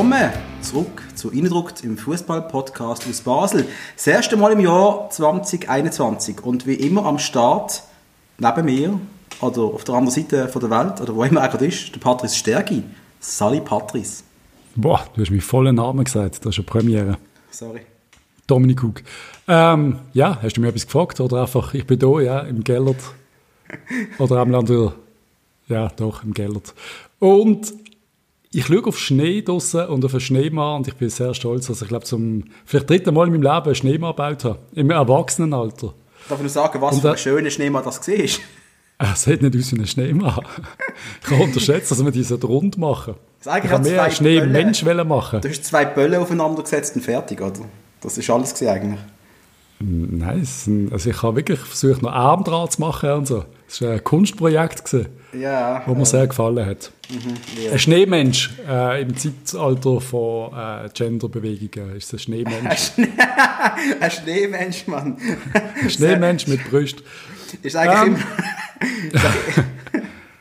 Willkommen zurück zu Innendruckt im Fußball-Podcast aus Basel. Das erste Mal im Jahr 2021 und wie immer am Start neben mir oder auf der anderen Seite von der Welt oder wo immer er gerade ist, der Patrice Stergi. Sally Patrice. Boah, du hast meinen vollen Namen gesagt. Das ist eine Premiere. Sorry. Dominik Hug. Ähm, ja, hast du mir etwas gefragt? Oder einfach, ich bin da, ja, im Gellert. Oder am Land, ja, doch, im Gellert. Und ich schaue auf Schnee draussen und auf einen Schneemann und ich bin sehr stolz, dass ich glaube zum vielleicht dritten Mal in meinem Leben einen Schneemann gebaut habe. Im Erwachsenenalter. Darf ich nur sagen, was und, für ein schöner Schneemann das war? Es sieht nicht aus wie ein Schneemann. ich habe unterschätzt, dass wir diese rund machen. Das ich habe mehr Schneemensch machen. Du hast zwei Bälle aufeinander gesetzt und fertig, oder? Das ist alles eigentlich. Nein, also ich habe wirklich versucht, noch Arm dran zu machen und so. Das war ein Kunstprojekt, gewesen, ja, wo mir äh, sehr gefallen hat. Mhm, ja. Ein Schneemensch äh, im Zeitalter von äh, Genderbewegungen ist es ein Schneemensch. ein Schneemensch, Mann. Ein Schneemensch mit Brust. Ist eigentlich ähm. immer...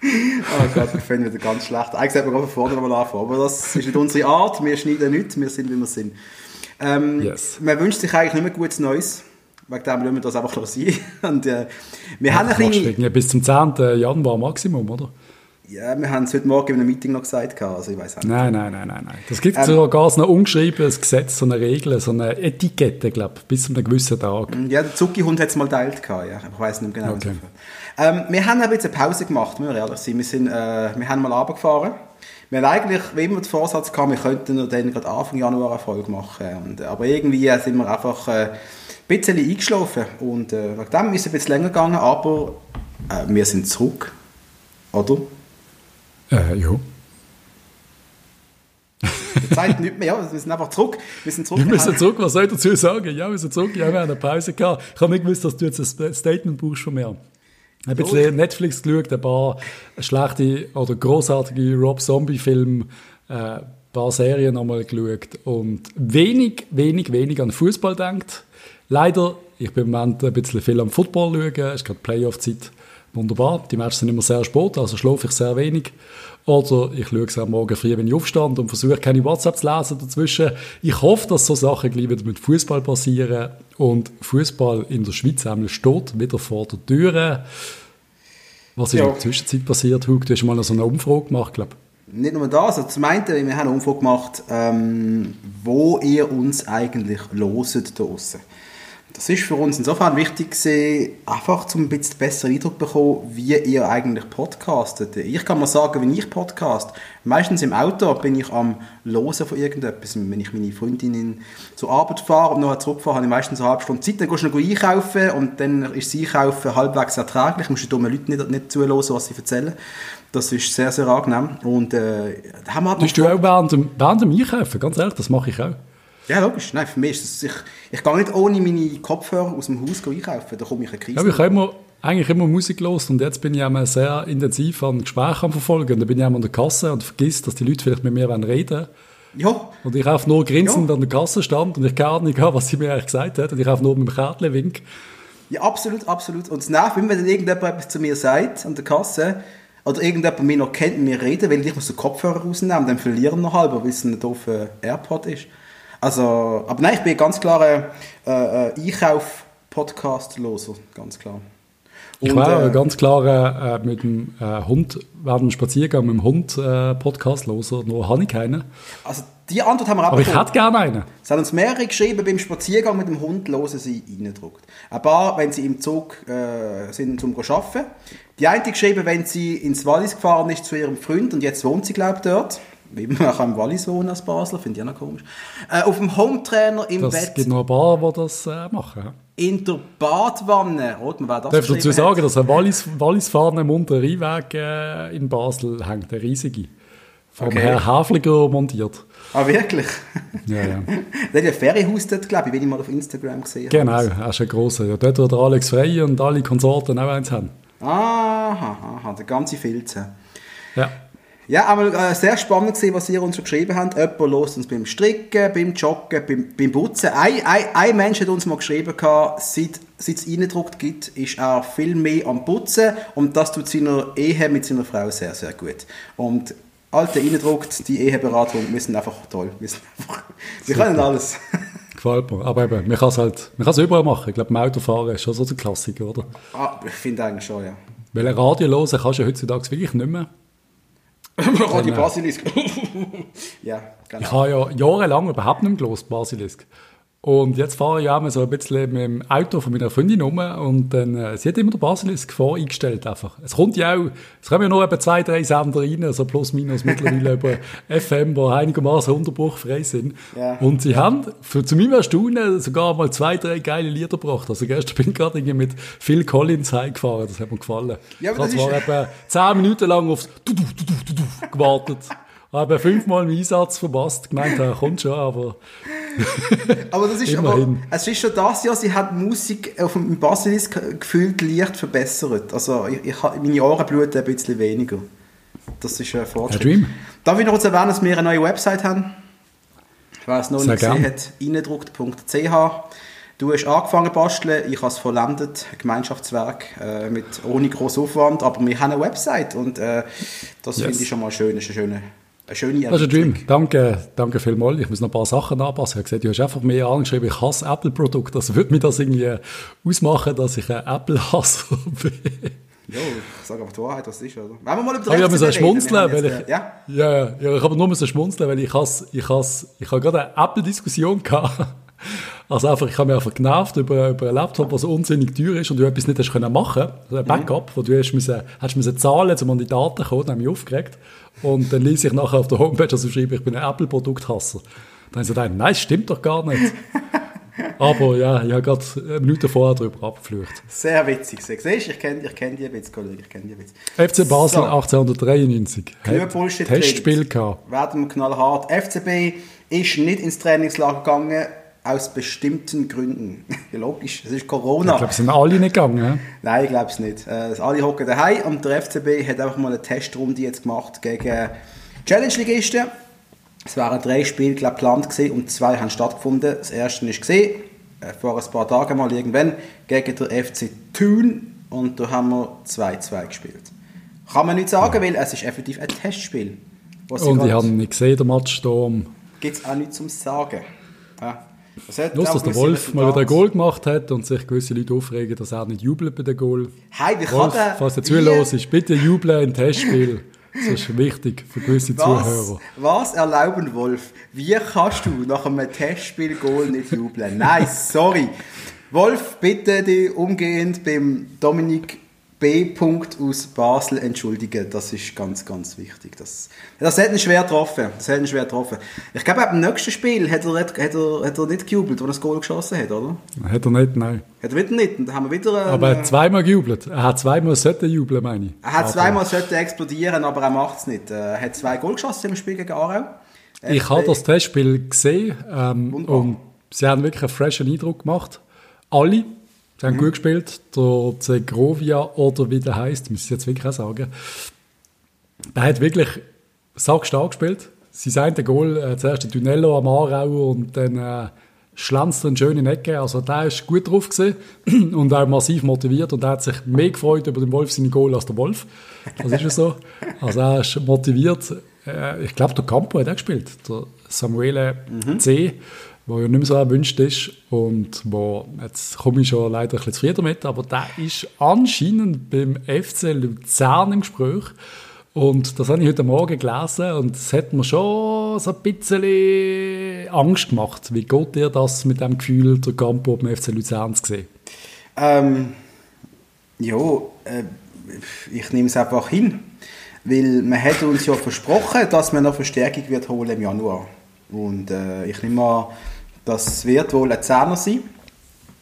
oh Gott, ich finde wieder ganz schlecht. Eigentlich sollten wir gerade vorne mal anfangen, aber das ist nicht unsere Art. Wir schneiden nichts, wir sind, wie wir sind. Ähm, yes. Man wünscht sich eigentlich nicht mehr gutes Neues. Wegen dem lassen wir das einfach sein. Und, äh, wir ja, haben ein bisschen... Bis zum 10. Januar Maximum, oder? Ja, wir haben es heute Morgen in einem Meeting noch gesagt, also ich weiß nicht. Nein, nein, nein, nein, nein. Das gibt ähm, sogar so ein ungeschriebenes Gesetz, so eine Regel, so eine Etikette, glaube ich, bis zu einem gewissen Tag. Ja, der Zucki-Hund hat es mal teilt, ja. ich weiß nicht genau. Okay. Ähm, wir haben ein bisschen Pause gemacht, müssen wir ehrlich sein. Wir, sind, äh, wir haben mal runtergefahren. Wir haben eigentlich wie immer den Vorsatz gehabt, wir könnten dann gerade Anfang Januar eine Folge machen. Und, aber irgendwie sind wir einfach... Äh, bisschen eingeschlafen und äh, wegen dem ist es ein bisschen länger gegangen, aber äh, wir sind zurück, oder? Äh, ja. Die Zeit nicht mehr, ja, wir sind einfach zurück. Wir sind zurück. Wir müssen zurück, was soll ich dazu sagen? Ja, wir sind zurück, ja, wir haben eine Pause gehabt. Ich habe nicht gewusst, dass du jetzt ein Statement brauchst von mir. Ich habe bisschen Netflix geschaut, ein paar schlechte oder großartige Rob Zombie-Filme, äh, ein paar Serien nochmal geschaut und wenig, wenig, wenig an Fußball denkt. Leider, ich bin im Moment ein bisschen viel am Football schauen, es ist gerade Playoff-Zeit. Wunderbar, die Matches sind immer sehr spät, also schlafe ich sehr wenig. Oder ich schaue es am Morgen früh, wenn ich aufstand und versuche, keine WhatsApp zu lesen dazwischen. Ich hoffe, dass so Sachen gleich wieder mit Fußball passieren. Und Fußball in der Schweiz steht wieder vor der Tür. Was ist ja. in der Zwischenzeit passiert, Hug? Du hast mal so eine Umfrage gemacht, glaube ich. Nicht nur das, also zum einen, wir haben eine Umfrage gemacht, ähm, wo ihr uns eigentlich loset draussen. Das ist für uns insofern wichtig gewesen, einfach zum ein bisschen besseren Eindruck zu bekommen, wie ihr eigentlich podcastet. Ich kann mal sagen, wenn ich podcast, meistens im Auto bin ich am Losen von irgendetwas. Wenn ich meine Freundin zur Arbeit fahre und nachher zurückfahre, habe ich meistens eine halbe Stunde Zeit, dann gehst du noch einkaufen und dann ist das Einkaufen halbwegs erträglich, du musst den dummen Leuten nicht, nicht zuhören, was sie erzählen. Das ist sehr, sehr angenehm. Und, äh, haben wir halt Tust du auch während dem, während dem Einkaufen? Ganz ehrlich, das mache ich auch. Ja, logisch. Nein, für mich ist das, ich, ich gehe nicht ohne meine Kopfhörer aus dem Haus einkaufen, da komme ich eine Krise. Ja, ich habe immer, eigentlich immer Musik los und jetzt bin ich einmal sehr intensiv an Gesprächen am verfolgen. Dann bin ich einmal an der Kasse und vergisst, dass die Leute vielleicht mit mir reden wollen. Ja. Und ich auf nur grinsend ja. an der Kasse stand und ich gar nicht was sie mir eigentlich gesagt hat und ich auf nur mit dem Kärtchen wink. Ja, absolut, absolut. Und es nervt, wenn dann irgendjemand etwas zu mir sagt an der Kasse oder irgendjemand mich noch kennt und mir reden, weil ich muss den Kopfhörer rausnehmen, dann verlieren noch halber, weil es ein doofer AirPod ist. Also, aber nein, ich bin ganz klar äh, äh, Einkauf-Podcast-Loser, ganz klar. Und, ich war äh, ganz klar äh, mit dem äh, Hund, während dem Spaziergang mit dem Hund äh, Podcast-Loser, nur habe ich keinen. Also die Antwort haben wir Aber ich hätte gerne einen. Es haben uns mehrere geschrieben, beim Spaziergang mit dem Hund hören sie reindruckt. Ein paar, wenn sie im Zug äh, sind zum Arbeiten. Die eine geschrieben, wenn sie ins Wallis gefahren ist zu ihrem Freund und jetzt wohnt sie, glaube ich, dort wie man kann im Wallis wohnen als Basler, finde ich auch noch komisch. Äh, auf dem Hometrainer im das Bett. Es gibt noch ein paar, die das äh, machen. In der Badwanne. Oh, man das Darf dazu sagen, hat. dass ein Wallis, Wallisfahne im unteren Rheinweg äh, in Basel hängt, der riesige. Vom okay. Herr Havliger montiert. Ah, wirklich? Ja, ja. der hat ja ein Ferienhaus dort, glaube ich, wie ich mal auf Instagram gesehen Genau, er ist ein grosser. Ja, dort, wo der Alex Frey und alle Konsorten auch eins haben. Aha, aha, der ganze Filze. Ja. Ja, aber äh, sehr spannend gesehen, was ihr uns so geschrieben habt. Jemand los uns beim Stricken, beim Joggen, beim, beim Putzen. Ein, ein, ein Mensch hat uns mal geschrieben, seit, seit es Eindruck gibt, ist er viel mehr am Putzen und das tut seiner Ehe mit seiner Frau sehr, sehr gut. Und alte reindruckt, die Eheberatung, wir sind einfach toll. Wir, sind einfach, wir können alles. Gefällt mir. Aber eben, man kann es halt, man kann es überall machen. Ich glaube, im Autofahren ist schon so der Klassiker, oder? Ah, ich finde eigentlich schon, ja. Weil ein Radio hören kannst du ja heutzutage wirklich nicht mehr. Radio Basilisk. ja, genau. Ich habe ja jahrelang überhaupt nicht mehr gelost, Basilisk. Und jetzt fahre ich auch mal so ein bisschen mit dem Auto von meiner Freundin rum und dann, äh, sie hat immer den Basilisk voreingestellt einfach. Es kommt ja auch, es kommen ja nur etwa zwei, drei Sender rein, so plus minus mittlerweile über FM, wo einigermaßen unterbruchfrei sind. Ja. Und sie haben, für, zu meinem Erstaunen, sogar mal zwei, drei geile Lieder gebracht. Also gestern bin ich gerade irgendwie mit Phil Collins heimgefahren, das hat mir gefallen. Ja, aber ich das habe ist- zwar etwa zehn Minuten lang aufs du, du, du, du, du, du gewartet. Habe fünfmal einen Einsatz verpasst, gemeint, er kommt schon, aber Aber das ist aber, Immerhin. es ist schon das Jahr, sie die Musik auf dem Basilisk gefühlt leicht verbessert. Also ich, ich, meine Ohren bluten ein bisschen weniger. Das ist ein Fortschritt. Dream. Darf ich noch kurz erwähnen, dass wir eine neue Website haben? Wer es noch Sehr nicht gesehen gern. hat, reindruckt.ch. Du hast angefangen zu basteln, ich habe es vollendet, ein Gemeinschaftswerk äh, mit ohne großen Aufwand, aber wir haben eine Website und äh, das Yes. finde ich schon mal schön, das ist eine schöne, eine schöne Das ist ein Dream. Danke, danke vielmals. Ich muss noch ein paar Sachen anpassen. Ich habe gesehen, du hast einfach mehr angeschrieben, ich hasse Apple-Produkte. Also würde mir das irgendwie ausmachen, dass ich ein Apple-Hasser bin. Ja, ich sage aber die Wahrheit, was es ist, oder? Wenn wir mal über Aber ich den habe schmunzeln, weil ich, äh, Ja? ja, ja, ich habe nur so schmunzeln, weil ich ich ich habe gerade eine Apple-Diskussion gehabt. Also einfach, ich habe mich einfach genervt über, über einen Laptop, der so unsinnig teuer ist und du etwas nicht hast können machen, also ein Backup, wo du hast müssen, hast müssen zahlen, um an die Daten zu kommen, dann habe ich mich aufgeregt. Und dann ließ ich nachher auf der Homepage also schreiben, ich bin ein Apple-Produkthasser. Dann habe ich gesagt, nein, das stimmt doch gar nicht. Aber ja, ich habe gerade eine Minute vorher darüber abgeflucht. Sehr witzig. Siehst du, ich kenne ich kenn die Witz, Kollege, ich kenne die Witz. FC Basel So. 1893. Genug Hat Bullshit Testspiel gehabt. Werden wir knallhart. FCB ist nicht ins Trainingslager gegangen, aus bestimmten Gründen. ja, logisch, es ist Corona. Ich glaube, es sind alle nicht gegangen. hä? Nein, ich glaube es nicht. Äh, alle hocken daheim und der FCB hat einfach mal eine Testrunde jetzt gemacht gegen Challenge-Ligisten. Es waren drei Spiele glaub, geplant gewesen und zwei haben stattgefunden. Das erste ist gesehen äh, vor ein paar Tagen mal irgendwann gegen den FC Thun und da haben wir 2-2 gespielt. Kann man nicht sagen, weil es ist effektiv ein Testspiel. Und ich habe nicht gesehen, der Match da um. Gibt es auch nichts zum Sagen. Ja. Los, auch dass der Wolf mal wieder ein. Goal gemacht hat und sich gewisse Leute aufregen, dass er nicht jubelt bei dem Goal. Hey, wie kann Wolf, der... falls wie- zuhörst, ist bitte jubeln im Testspiel. Das ist wichtig für gewisse Was, Zuhörer. was erlauben, Wolf? Wie kannst du nach einem Testspiel Goal nicht jubeln? Nein, sorry. Wolf, bitte dich umgehend beim Dominik B. Punkt aus Basel entschuldigen. Das ist ganz, ganz wichtig. Das, das hat ihn schwer getroffen. Das hat ihn schwer getroffen. Ich glaube, beim nächsten Spiel hat er, hat, er, hat er nicht gejubelt, als er das Goal geschossen hat, oder? Hat er nicht, nein. Hat er wieder nicht. Und haben wir wieder... einen- Aber er hat zweimal gejubelt. Er hat zweimal sollten jubeln, meine ich. er hat Aber zweimal sollte explodieren, aber er macht es nicht. Er hat zwei Goal geschossen im Spiel gegen Aarau. Ich habe das Testspiel gesehen ähm, und sie haben wirklich einen freshen Eindruck gemacht. Alle. Sie haben gut gespielt. Der Zegrovia oder wie der heißt, muss ich jetzt wirklich auch sagen. Der hat wirklich sackstark gespielt. Sein eine Goal, äh, zuerst der Tunello am Aarau und dann äh, schlanzt er eine schöne Ecke. Also der ist gut drauf gewesen und auch massiv motiviert und er hat sich mehr gefreut über den Wolf seine Goal als der Wolf. Das ist ja so. Also er ist motiviert. Äh, ich glaube, der Campo hat auch gespielt. Der Samuele C., der ja nicht mehr so erwünscht ist und wo, jetzt komme ich schon leider ein bisschen zufrieden damit, aber der ist anscheinend beim FC Luzern im Gespräch. Und das habe ich heute Morgen gelesen und es hat mir schon so ein bisschen Angst gemacht. Wie geht dir das mit dem Gefühl, der Campo beim FC Luzern zu sehen? Ähm, ja, äh, ich nehme es einfach hin. Weil man hat uns ja versprochen, dass man noch Verstärkung wird holen im Januar. Und äh, ich nehme an, das wird wohl ein Zehner sein.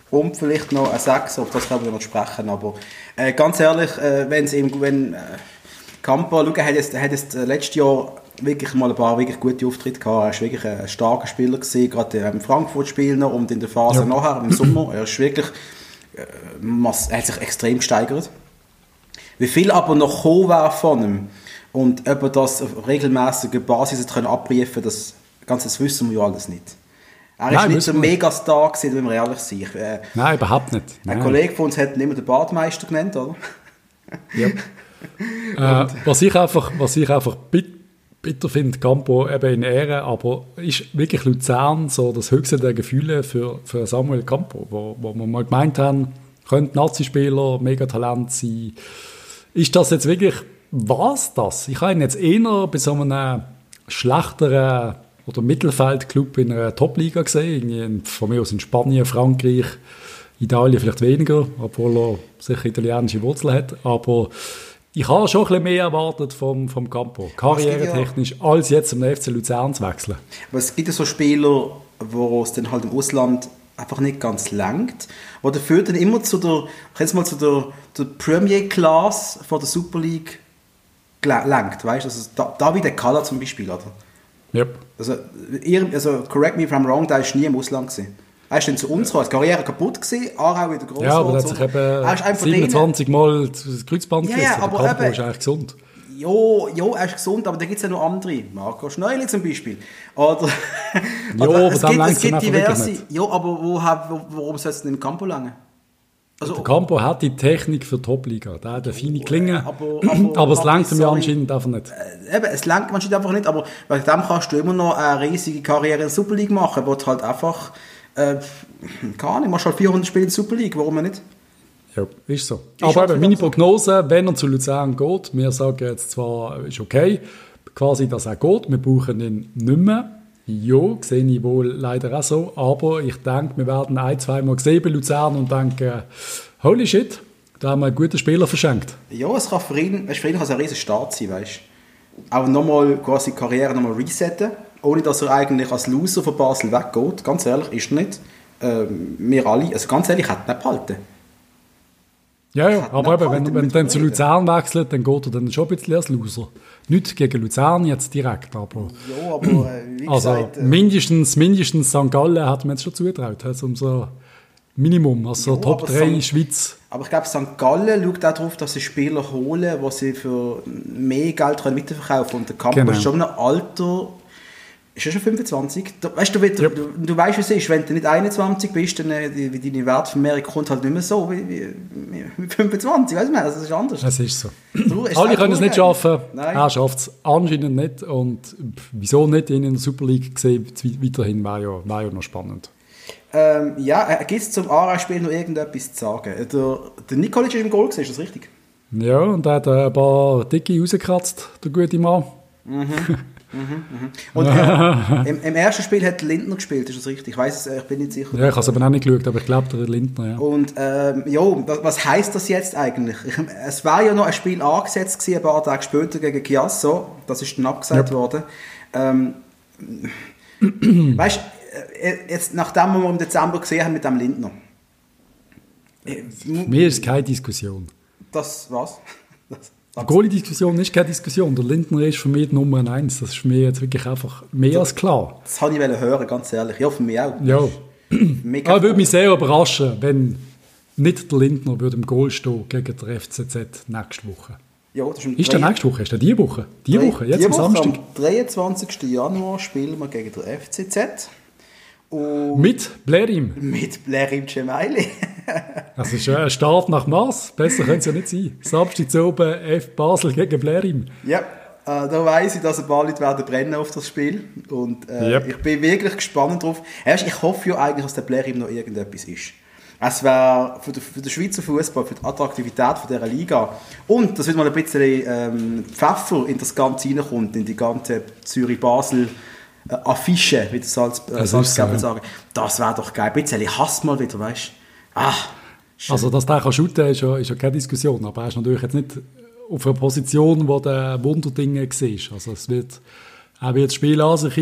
Und vielleicht noch ein Sechser, auf das können wir noch sprechen. Aber äh, ganz ehrlich, äh, wenn's eben, wenn äh, Kampa, schau, hat jetzt, hat jetzt äh, letztes Jahr wirklich mal ein paar wirklich gute Auftritte gehabt. Er ist wirklich ein starker Spieler gewesen, gerade im Frankfurt-Spiel noch und in der Phase Ja. nachher, im Sommer. Er ist wirklich äh, mass- er hat sich extrem gesteigert. Wie viel aber noch kommen wäre von ihm und ob er das auf regelmäßiger Basis können abprüfen das Ganze das wissen wir ja alles nicht. Er Nein, nicht so ein. Megastar gewesen, wenn wir ehrlich sind. Äh, Nein, überhaupt nicht. ein Nein. Kollege von uns hat ihn immer den Badmeister genannt, oder? Ja. äh, was ich einfach, was ich einfach bi bitter finde, Campo eben in Ehre, aber ist wirklich Luzern so das höchste der Gefühle für, für Samuel Campo, wo, wo wir mal gemeint haben, könnte Nazi-Spieler, mega Talent sein. Ist das jetzt wirklich, was das? Ich habe ihn jetzt eher bei so einem schlechteren oder Mittelfeldclub in einer Top-Liga gesehen, irgendwie von mir aus in Spanien, Frankreich, Italien vielleicht weniger, obwohl er sicher italienische Wurzeln hat, aber ich habe schon ein bisschen mehr erwartet vom, vom Campo, karrieretechnisch, ja, als jetzt zum FC Luzern zu wechseln. Aber es gibt ja so Spieler, wo es dann halt im Ausland einfach nicht ganz langt, wo dafür dann immer zu der, jetzt mal zu der, der Premier Class von der Super League langt, weißt du, also David Kalla zum Beispiel, oder? Yep. Also, ihr, also, correct me if I'm wrong, der ist nie im Ausland gewesen. Er ist dann zu uns gekommen, die Karriere kaputt gewesen, Aarau wieder groß Ja, aber er hat sich eben 27 Mal das Kreuzband ja, ja, aber Campo ist eigentlich gesund. Ja, ja, er ist gesund, aber da gibt es ja noch andere. Marco Schneuli zum Beispiel. Oder, ja, oder aber es gibt, es gibt diverse. Ja, aber wo, wo, warum soll es denn im Campo lange? Also, der Campo hat die Technik für Top-Liga. Der hat eine feine Klinge. Aber, aber, aber es langt ihm ja anscheinend einfach nicht. Äh, eben, es langt anscheinend einfach nicht. Aber bei dem kannst du immer noch eine riesige Karriere in der Super League machen, wo du halt einfach äh, keine Ahnung, machst halt 400 Spiele in der Super League, warum nicht? Ja, ist so. Ist Aber eben, meine Prognose, wenn er zu Luzern geht, wir sagen jetzt zwar, ist okay, quasi, dass er geht, wir brauchen ihn nicht mehr. Ja, sehe ich wohl leider auch so. Aber ich denke, wir werden ein, zwei Mal gesehen bei Luzern und denken, holy shit, da haben wir einen guten Spieler verschenkt. Ja, es kann für ihn, für ihn kann es ein riesen Start sein, weißt. Auch nochmal quasi Karriere nochmal resetten ohne dass er eigentlich als Loser von Basel weggeht. Ganz ehrlich, ist er nicht. Ähm, wir alle, also ganz ehrlich, hätten ihn behalten. Ja, ja, aber eben, wenn, wenn dann zu Luzern wechselt, dann geht er dann schon ein bisschen als Loser. Nicht gegen Luzern jetzt direkt, aber... Ja, aber äh, wie also gesagt... Äh, mindestens, mindestens St. Gallen hat man jetzt schon zugetraut, also um so Minimum, also ja, Top 3 in Schweiz. Aber ich glaube, St. Gallen schaut auch darauf, dass sie Spieler holen, die sie für mehr Geld weiterverkaufen können. Und der Campus genau. ist schon ein Alter ist er schon 25? Du, weißt, du, yep. du, du weißt, wie es ist, wenn du nicht 21 bist, dann äh, die, deine Wertvermehrung kommt halt nicht mehr so wie, wie, wie 25, weißt du, das ist anders. Es ist so. Du, Alle können es nicht schaffen, Nein. er schafft es anscheinend nicht und wieso nicht in der Super League gesehen, weiterhin wäre ja, wär ja noch spannend. Ähm, ja, äh, gibt es zum Aarau-Spiel noch irgendetwas zu sagen? Der, der Nikolic ist im Goal ist das richtig? Ja, und er hat ein paar Dicke rausgekratzt, der gute Mann. Mhm. Mhm, mhm. Und äh, im, im, ersten Spiel hat Lindner gespielt, ist das richtig? Ich weiß ich bin nicht sicher. Ja, ich habe es aber auch nicht geschaut, aber ich glaube, der Lindner, ja. Und ähm, ja, was, was heisst das jetzt eigentlich? Ich, es war ja noch ein Spiel angesetzt gewesen, ein paar Tage später gegen Chiasso, das ist dann abgesagt yep. worden. Ähm, weißt du, äh, jetzt, nachdem wir im Dezember gesehen haben mit dem Lindner. Äh, Mir ist keine Diskussion. Das was? Das, die Goalie-Diskussion ist keine Diskussion. Der Lindner ist für mich die Nummer eins. Das ist mich jetzt wirklich einfach mehr als klar. Das wollte ich hören, ganz ehrlich. Ja, für mich auch. Ja. Mega Aber würde mich sehr überraschen, wenn nicht der Lindner würde im Goal stehen gegen der FCZ nächste Woche. Ja, das ist, ist der nächste Woche? Ist der diese Woche? Die Woche, jetzt am Samstag? Am 23. Januar spielen wir gegen der FCZ. Und mit Blerim. Mit Blerim Cemaili. das ist ein Start nach Mars. Besser könnte es ja nicht sein. Samstag zu oben F Basel gegen Blerim. Ja, äh, da weiss ich, dass ein paar Leute werden brennen auf das Spiel. Und äh, yep. ich bin wirklich gespannt drauf. Ich hoffe ja eigentlich, dass der Blerim noch irgendetwas ist. Es wäre für, für den Schweizer Fußball, für die Attraktivität von dieser Liga und dass wieder mal ein bisschen ähm, Pfeffer in das Ganze reinkommt, in die ganze Zürich-Basel- äh, Affische, wie der Salz, äh, Salzgeber sagen. Das wäre doch geil. Ein bisschen Hass mal wieder, weißt du? Ah, also, dass der kann shooten ist ja, ist ja keine Diskussion, aber er ist natürlich jetzt nicht auf einer Position, wo der Wunderdinge war. Also es wird er wird das Spiel an sich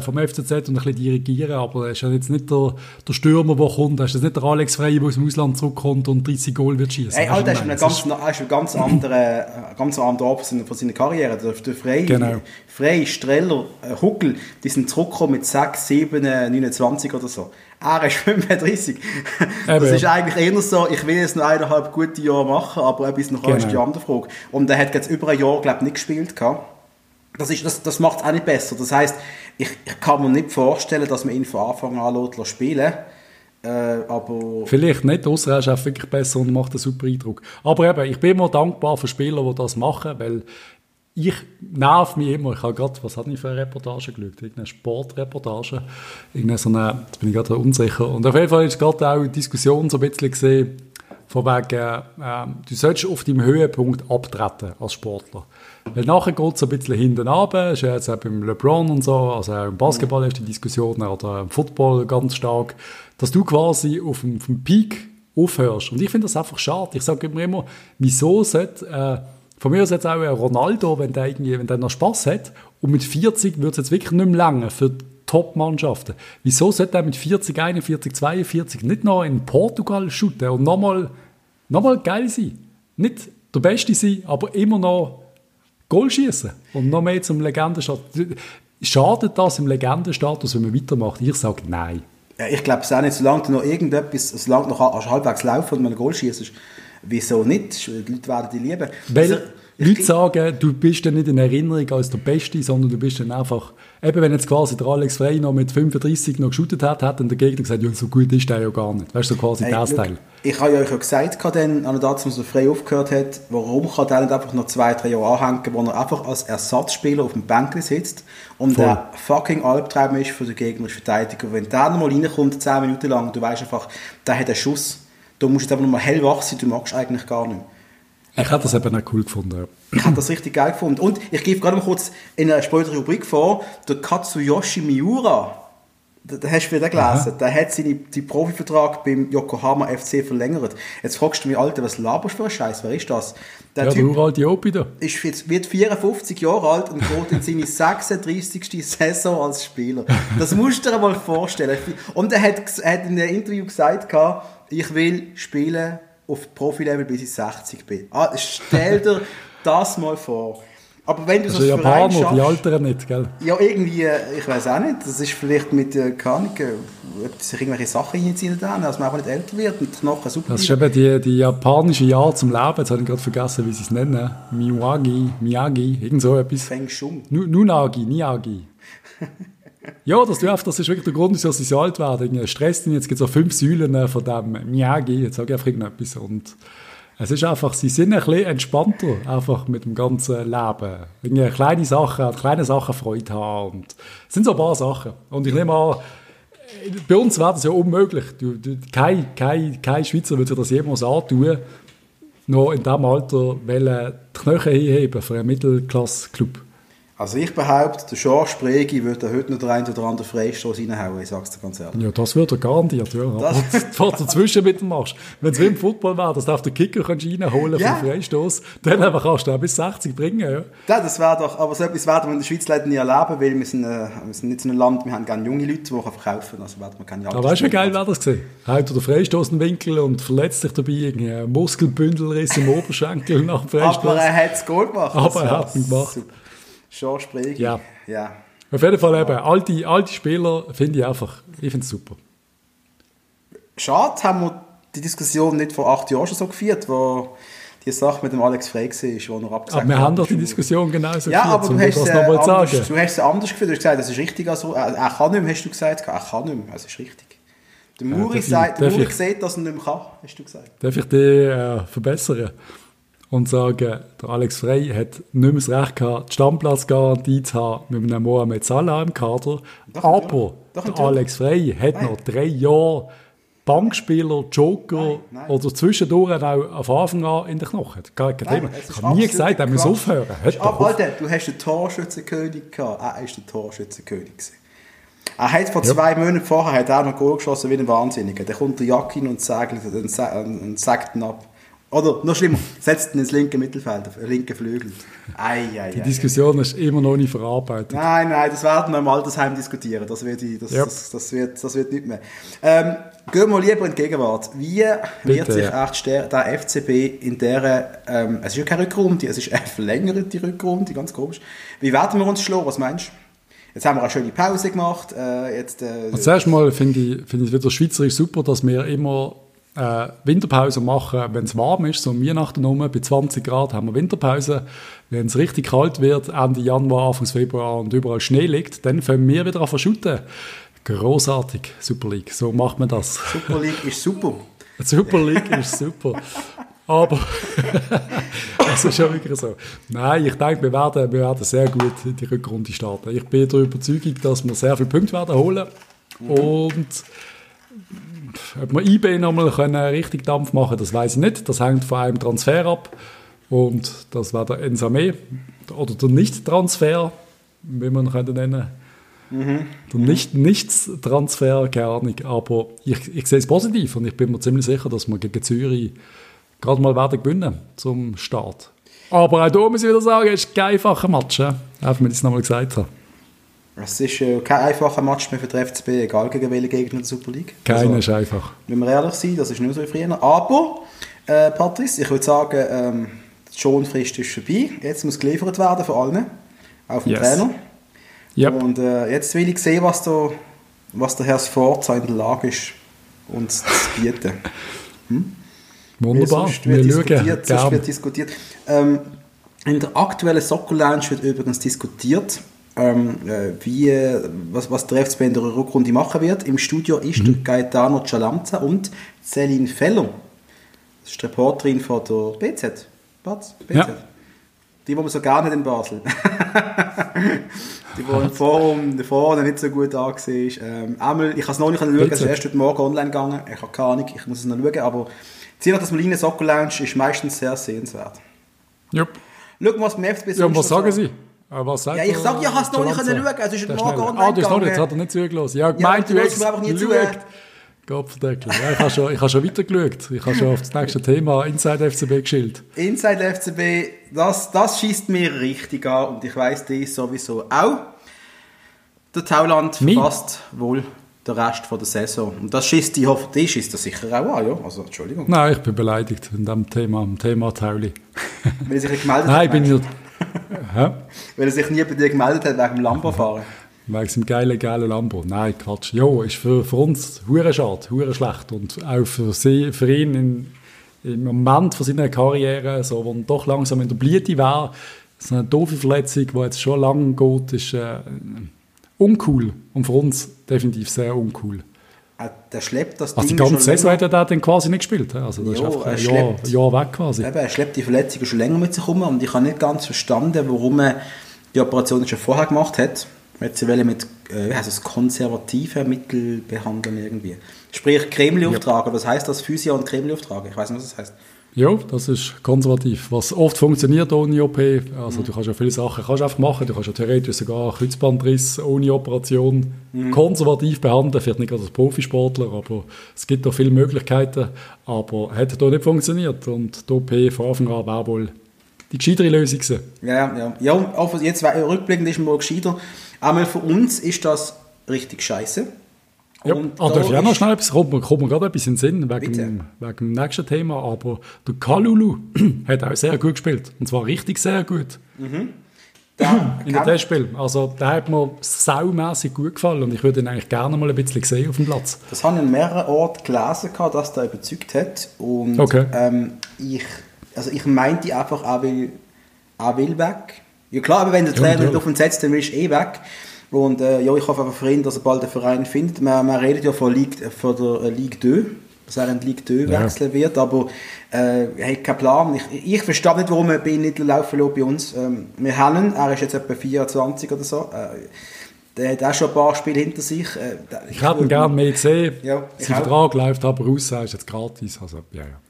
vom FCZ und ein bisschen dirigieren, aber er ist ja jetzt nicht der, der Stürmer, der kommt. Er ist nicht der Alex Frey, der aus dem Ausland zurückkommt und 30 Goal wird schießen. Hey, Alter, ist eine ganz, ist ganz andere, ganz andere Art von seiner Karriere. Der, der Frey, genau. Frey, Streller, äh, Huckel, die sind zurückgekommen mit 6, 7, 29 oder so. Er ist 35. das ist eigentlich eher so, ich will jetzt noch eineinhalb gute Jahre machen, aber etwas noch genau. ist die andere Frage. Und er hat jetzt über ein Jahr, glaube ich, nicht gespielt gehabt. Das, das, das macht es auch nicht besser. Das heißt, ich, ich, kann mir nicht vorstellen, dass man ihn von Anfang an spielen äh, aber Vielleicht nicht, außer er ist auch wirklich besser und macht einen super Eindruck. Aber eben, ich bin immer dankbar für Spieler, die das machen, weil ich nerv mich immer. Ich habe gerade, was hat ich für eine Reportage geschaut? Irgendeine Sportreportage. Irgendeine so eine, jetzt bin ich gerade unsicher. Und auf jeden Fall ist gerade auch die Diskussion so ein bisschen gesehen, von wegen, äh, du solltest auf deinem Höhepunkt abtreten als Sportler. Weil nachher geht es ein bisschen hinten runter, ist ja jetzt auch beim LeBron und so, also auch im Basketball ist die Diskussion, oder im Football ganz stark, dass du quasi auf dem, auf dem Peak aufhörst. Und ich finde das einfach schade. Ich sage immer, immer wieso sollte, äh, von mir aus jetzt auch ein Ronaldo, wenn der, irgendwie, wenn der noch Spaß hat, und mit 40 wird es jetzt wirklich nicht mehr lange für Top-Mannschaften. Wieso sollte er mit 40, 41, 42 nicht noch in Portugal shooten und nochmal noch geil sein? Nicht der Beste sein, aber immer noch Goal schießen und noch mehr zum Legendenstatus. Schadet das im Legendenstatus, wenn man weitermacht? Ich sage nein. Ja, ich glaube es auch nicht, solange du noch irgendetwas, solange du noch halbwegs laufen und mal ein Goal schießt, wieso nicht? Die Leute werden dich lieben. Weil also, Leute sagen, du bist dann nicht in Erinnerung als der Beste, sondern du bist dann einfach, eben wenn jetzt quasi der Alex Frey noch mit 35 noch geshootet hat, hat dann der Gegner gesagt, ja, so gut ist der ja gar nicht. Weißt du, so quasi hey, das Teil. Ich habe ja euch ja gesagt, dann, an der als er Frey aufgehört hat, warum kann der nicht einfach noch zwei, drei Jahre anhängen, wo er einfach als Ersatzspieler auf dem Bänkel sitzt und Voll. der fucking Albtraum ist für den gegnerischen Verteidiger. Wenn der nochmal reinkommt, 10 Minuten lang, du weißt einfach, der hat einen Schuss, du musst jetzt einfach nochmal hellwach sein, du magst eigentlich gar nicht. Ich habe das eben auch cool gefunden. Ich habe das richtig geil gefunden. Und ich gebe gerade mal kurz in einer späteren Rubrik vor, der Katsuyoshi Miura, da hast du wieder gelesen, Aha. der hat seinen die Profivertrag beim Yokohama FC verlängert. Jetzt fragst du mich, Alter, was laberst du für ein Scheiß? Wer ist das? Der ja, typ der uralte Opi da. Ist jetzt, wird 54 Jahre alt und geht in seine 36. Saison als Spieler. Das musst du dir mal vorstellen. Und er hat, hat in einem Interview gesagt, ich will spielen auf Profilevel bis ich 60 bin. Ah, stell dir das mal vor. Aber wenn du das, das Japaner, schaffst, die altern nicht, gell? Ja, irgendwie, äh, ich weiß auch nicht. Das ist vielleicht mit, äh, keine ob sich irgendwelche Sachen hinziehen dann, dass man einfach nicht älter wird und Knochen super Das ist eben die, die japanische Jahr zum Leben. Jetzt habe ich gerade vergessen, wie sie es nennen. Miyagi, Miyagi, irgend so etwas. Feng Shun. Nunagi, Niagi. Ja, das, das ist wirklich der Grund, wieso sie alt werden. Stress, jetzt gibt es auch fünf Säulen äh, von dem Miyagi, jetzt sage ich einfach irgendetwas. Und es ist einfach, sie sind ein bisschen entspannter, einfach mit dem ganzen Leben. Irgendwie kleine Sachen, kleine Sachen Freude haben. Und es sind so ein paar Sachen. Und ich nehme an, bei uns wäre das ja unmöglich. Du, du, kein, kein, kein Schweizer würde das jemals antun, noch in diesem Alter die Knöchel hinheben für einen Mittelklasse-Club. Also ich behaupte, der Jean Spregi würde heute noch der ein oder andere Freistoß reinhauen, ich sag's dir ganz ehrlich. Ja, das würde er garantiert, ja. Das was du dazwischen mit machst. Wenn es wie im Football wäre, dass du auf den Kicker kannst reinholen ja. für den Freistoß, dann einfach kannst du auch bis 60 bringen, ja. Ja, das wäre doch, aber so etwas werden wir in der Schweiz leider nie erleben, weil wir sind, äh, wir sind nicht so ein Land, wir haben gerne junge Leute, die verkaufen, also werden wir keine Aber weißt du, wie geil wäre das gewesen? Haut der Freistoß in Winkel und verletzt sich dabei, irgendwie ein Muskelbündelriss im Oberschenkel nach dem Freistoß. Aber er hat es gut gemacht. Aber er hat ihn gemacht. Super. Schon Spregi. Ja. ja. Auf jeden Fall eben, alte, alte Spieler finde ich einfach, ich finde es super. Schade, haben wir die Diskussion nicht vor acht Jahren schon so geführt, wo die Sache mit dem Alex Frey war, wo er abgesagt Aber wir haben doch die Diskussion genauso ja, geführt, aber du hast, das nochmal anders, sagen. du hast es anders geführt, du hast gesagt, das ist richtig, also, er, er kann nicht mehr, hast du gesagt, er kann nicht mehr, das ist richtig. Der Muri, ja, sagt, der Muri ich, sieht, dass er nicht mehr kann, hast du gesagt. Darf ich dich äh, verbessern? Und sagen, der Alex Frey hat nicht mehr das Recht gehabt, die Stammplatzgarantie zu haben mit einem Mohamed Salah im Kader. Doch, Aber ja. der Alex Frey hat nein. noch drei Jahre Bankspieler, Joker nein, nein. oder zwischendurch auch von Anfang an in den Knochen. Kein Thema. Ich habe nie gesagt, er muss aufhören. Aber Alter, du hast den Torschützenkönig gehabt. Er ist der Torschützenkönig. Er hat vor ja. zwei Monaten vorher hat er noch Goal geschossen wie ein Wahnsinniger. Dann kommt der Jackin und sagt, und sagt ihn ab. Oder noch schlimmer, setzt ihn ins linke Mittelfeld, auf den linken Flügel. Ei, ei, Die Diskussion ei. ist immer noch nicht verarbeitet. Nein, nein, das werden wir im Altersheim diskutieren. Das wird, das, ja. das, das, wird, das wird nicht mehr. Ähm, gehen wir lieber in die Gegenwart. Wie Bitte, wird sich ja. echt der, der FCB in der, ähm, es ist ja keine Rückrunde, es ist eine verlängerte Rückrunde, ganz komisch. Wie werden wir uns schlagen, was meinst du? Jetzt haben wir eine schöne Pause gemacht. Äh, jetzt, äh, also zuerst mal finde ich, find ich wieder schweizerisch super, dass wir immer äh, Winterpause machen, wenn es warm ist, so um Weihnachten rum, bei 20 Grad haben wir Winterpause. Wenn es richtig kalt wird, Ende Januar, Anfang Februar und überall Schnee liegt, dann fangen wir wieder an verschütten. Großartig, Super League. So macht man das. Super League ist super. Super League ist super. Aber das ist schon wirklich so. Nein, ich denke, wir werden, wir werden sehr gut in die Rückrunde starten. Ich bin der Überzeugung, dass wir sehr viele Punkte werden holen und ob wir eBay nochmal können richtig Dampf machen das weiß ich nicht. Das hängt von einem Transfer ab. Und das war der Ensame oder der Nicht-Transfer, wie man könnte nennen. Mhm. Der nicht Nichts-Transfer, keine Ahnung. Aber ich, ich sehe es positiv und ich bin mir ziemlich sicher, dass wir gegen Zürich gerade mal werden gewinnen zum Start. Aber auch da muss ich wieder sagen, es ist kein einfacher Match. Einfach, wenn ich es nochmal gesagt habe. Es ist äh, kein einfacher Match mehr für den FCB, egal gegen welche Gegner der Super League. Keiner also, ist einfach. Wenn wir ehrlich sind, das ist nicht so wie früher. Aber, äh, Patrice, ich würde sagen, ähm, die Schonfrist ist vorbei. Jetzt muss geliefert werden von allen, auch vom yes. Trainer. Yep. Und äh, jetzt will ich sehen, was der, was der Herr Sforza in der Lage ist, uns zu bieten. Hm? Wunderbar, sonst wird wir diskutiert, sonst wird diskutiert. Ähm, in der aktuellen Soccer Lounge wird übrigens diskutiert, ähm, äh, wie, was, was der FCB in der Rückrunde machen wird. Im Studio ist mhm. Gaetano Cialanza und Celine Feller. Das ist die Reporterin von der BZ. BZ. Ja. Die, die man so gerne in Basel. die, die im Forum vorne nicht so gut angesehen ist. Ähm, einmal, ich kann es noch nicht schauen, es ist erst heute Morgen online gegangen. Ich habe keine Ahnung, ich muss es noch schauen, aber Ziel das Marine Soccer Lounge ist meistens sehr sehenswert. Jupp. Schau mal, was beim FCB Ja, was sagen Sie? Was sagt ja, ich sage, ich habe es noch nicht schauen können. Es ist heute Morgen online Ah, du hast noch nicht, hat er nicht zugelassen. Ja, gemeint, ja, du hast einfach nicht zugelassen. Gottverdeckel. Ja, ich habe schon, hab schon weitergeschaut. Ich habe schon auf das nächste Thema Inside FCB geschildert. Inside FCB, das, das schießt mir richtig an und ich weiss dies sowieso auch. Der Tauland verpasst wohl den Rest von der Saison. Und das schießt die hoffentlich schießt das sicher auch an, ja? Also, Entschuldigung. Nein, ich bin beleidigt in dem Thema, am Thema Tauli. Weil sich nicht gemeldet Nein, hat. Ich bin nicht... Weil er sich nie bei dir gemeldet hat wegen dem Lambo-Fahren. Wegen seinem geilen, geilen Lambo. Nein, Quatsch. Ja, ist für, für uns hure schade, hure schlecht. Und auch für, sie, für ihn in, im Moment von seiner Karriere, so, wo er doch langsam in der Blüte war, so eine doofe Verletzung, die jetzt schon lange geht, ist äh, uncool. Und für uns definitiv sehr uncool. Äh, der schleppt das also Ding die ganze Saison hat er dann quasi nicht gespielt. Also das jo, ist einfach ein Jahr, Jahr, weg quasi. Eben, er schleppt die Verletzung schon länger mit sich rum und ich habe nicht ganz verstanden, warum er die Operation schon vorher gemacht hat. Jetzt sie mit äh, wie heißt es, konservativen Mitteln behandeln irgendwie. Sprich Kreml auftragen. Ja. Was heißt das? Physio und Kreml auftragen? Ich weiß nicht, was das heißt. Ja, das ist konservativ. Was oft funktioniert ohne OP. Also mhm. du kannst ja viele Sachen kannst einfach machen. Du kannst ja theoretisch sogar Kreuzbandriss ohne Operation mhm. konservativ behandeln. Vielleicht nicht als Profisportler, aber es gibt da viele Möglichkeiten. Aber hätte da nicht funktioniert. Und die OP von Anfang an wäre wohl die gescheitere Lösung gewesen. Ja, ja. Ja, jetzt rückblickend ist mal gescheiter. Einmal für uns ist das richtig scheiße. Ja, ah, darf ich auch noch schnell etwas, kommt mir, kommt mir gerade etwas in den Sinn, wegen, dem, wegen dem nächsten Thema, aber der Kalulu hat auch sehr gut gespielt, und zwar richtig sehr gut. Mhm. in dem Testspiel. Also der hat mir saumässig gut gefallen und ich würde ihn eigentlich gerne mal ein bisschen sehen auf dem Platz. Das habe ich an mehreren Orten gelesen, dass der überzeugt hat und okay. ähm, ich, also ich meinte einfach, er will, er will weg. Ja klar, aber wenn der Trainer nicht auf ihn setzt, dann willst du eh weg. Und äh, ja, ich hoffe einfach für ihn, dass er bald einen Verein findet. Man, man redet ja von, Ligue, von der äh, Ligue 2, dass er in die Ligue 2 ja. wechseln wird, aber äh, er hat keinen Plan. Ich, ich verstehe nicht, warum er bei nicht laufen lässt bei uns. Ähm, wir haben er ist jetzt etwa 24 oder so. Äh, der hat auch schon ein paar Spiele hinter sich. Äh, ich hätte ihn gerne mehr gesehen. Ja, Sein Vertrag läuft aber raus, er ist jetzt gratis. Also, ja, ja.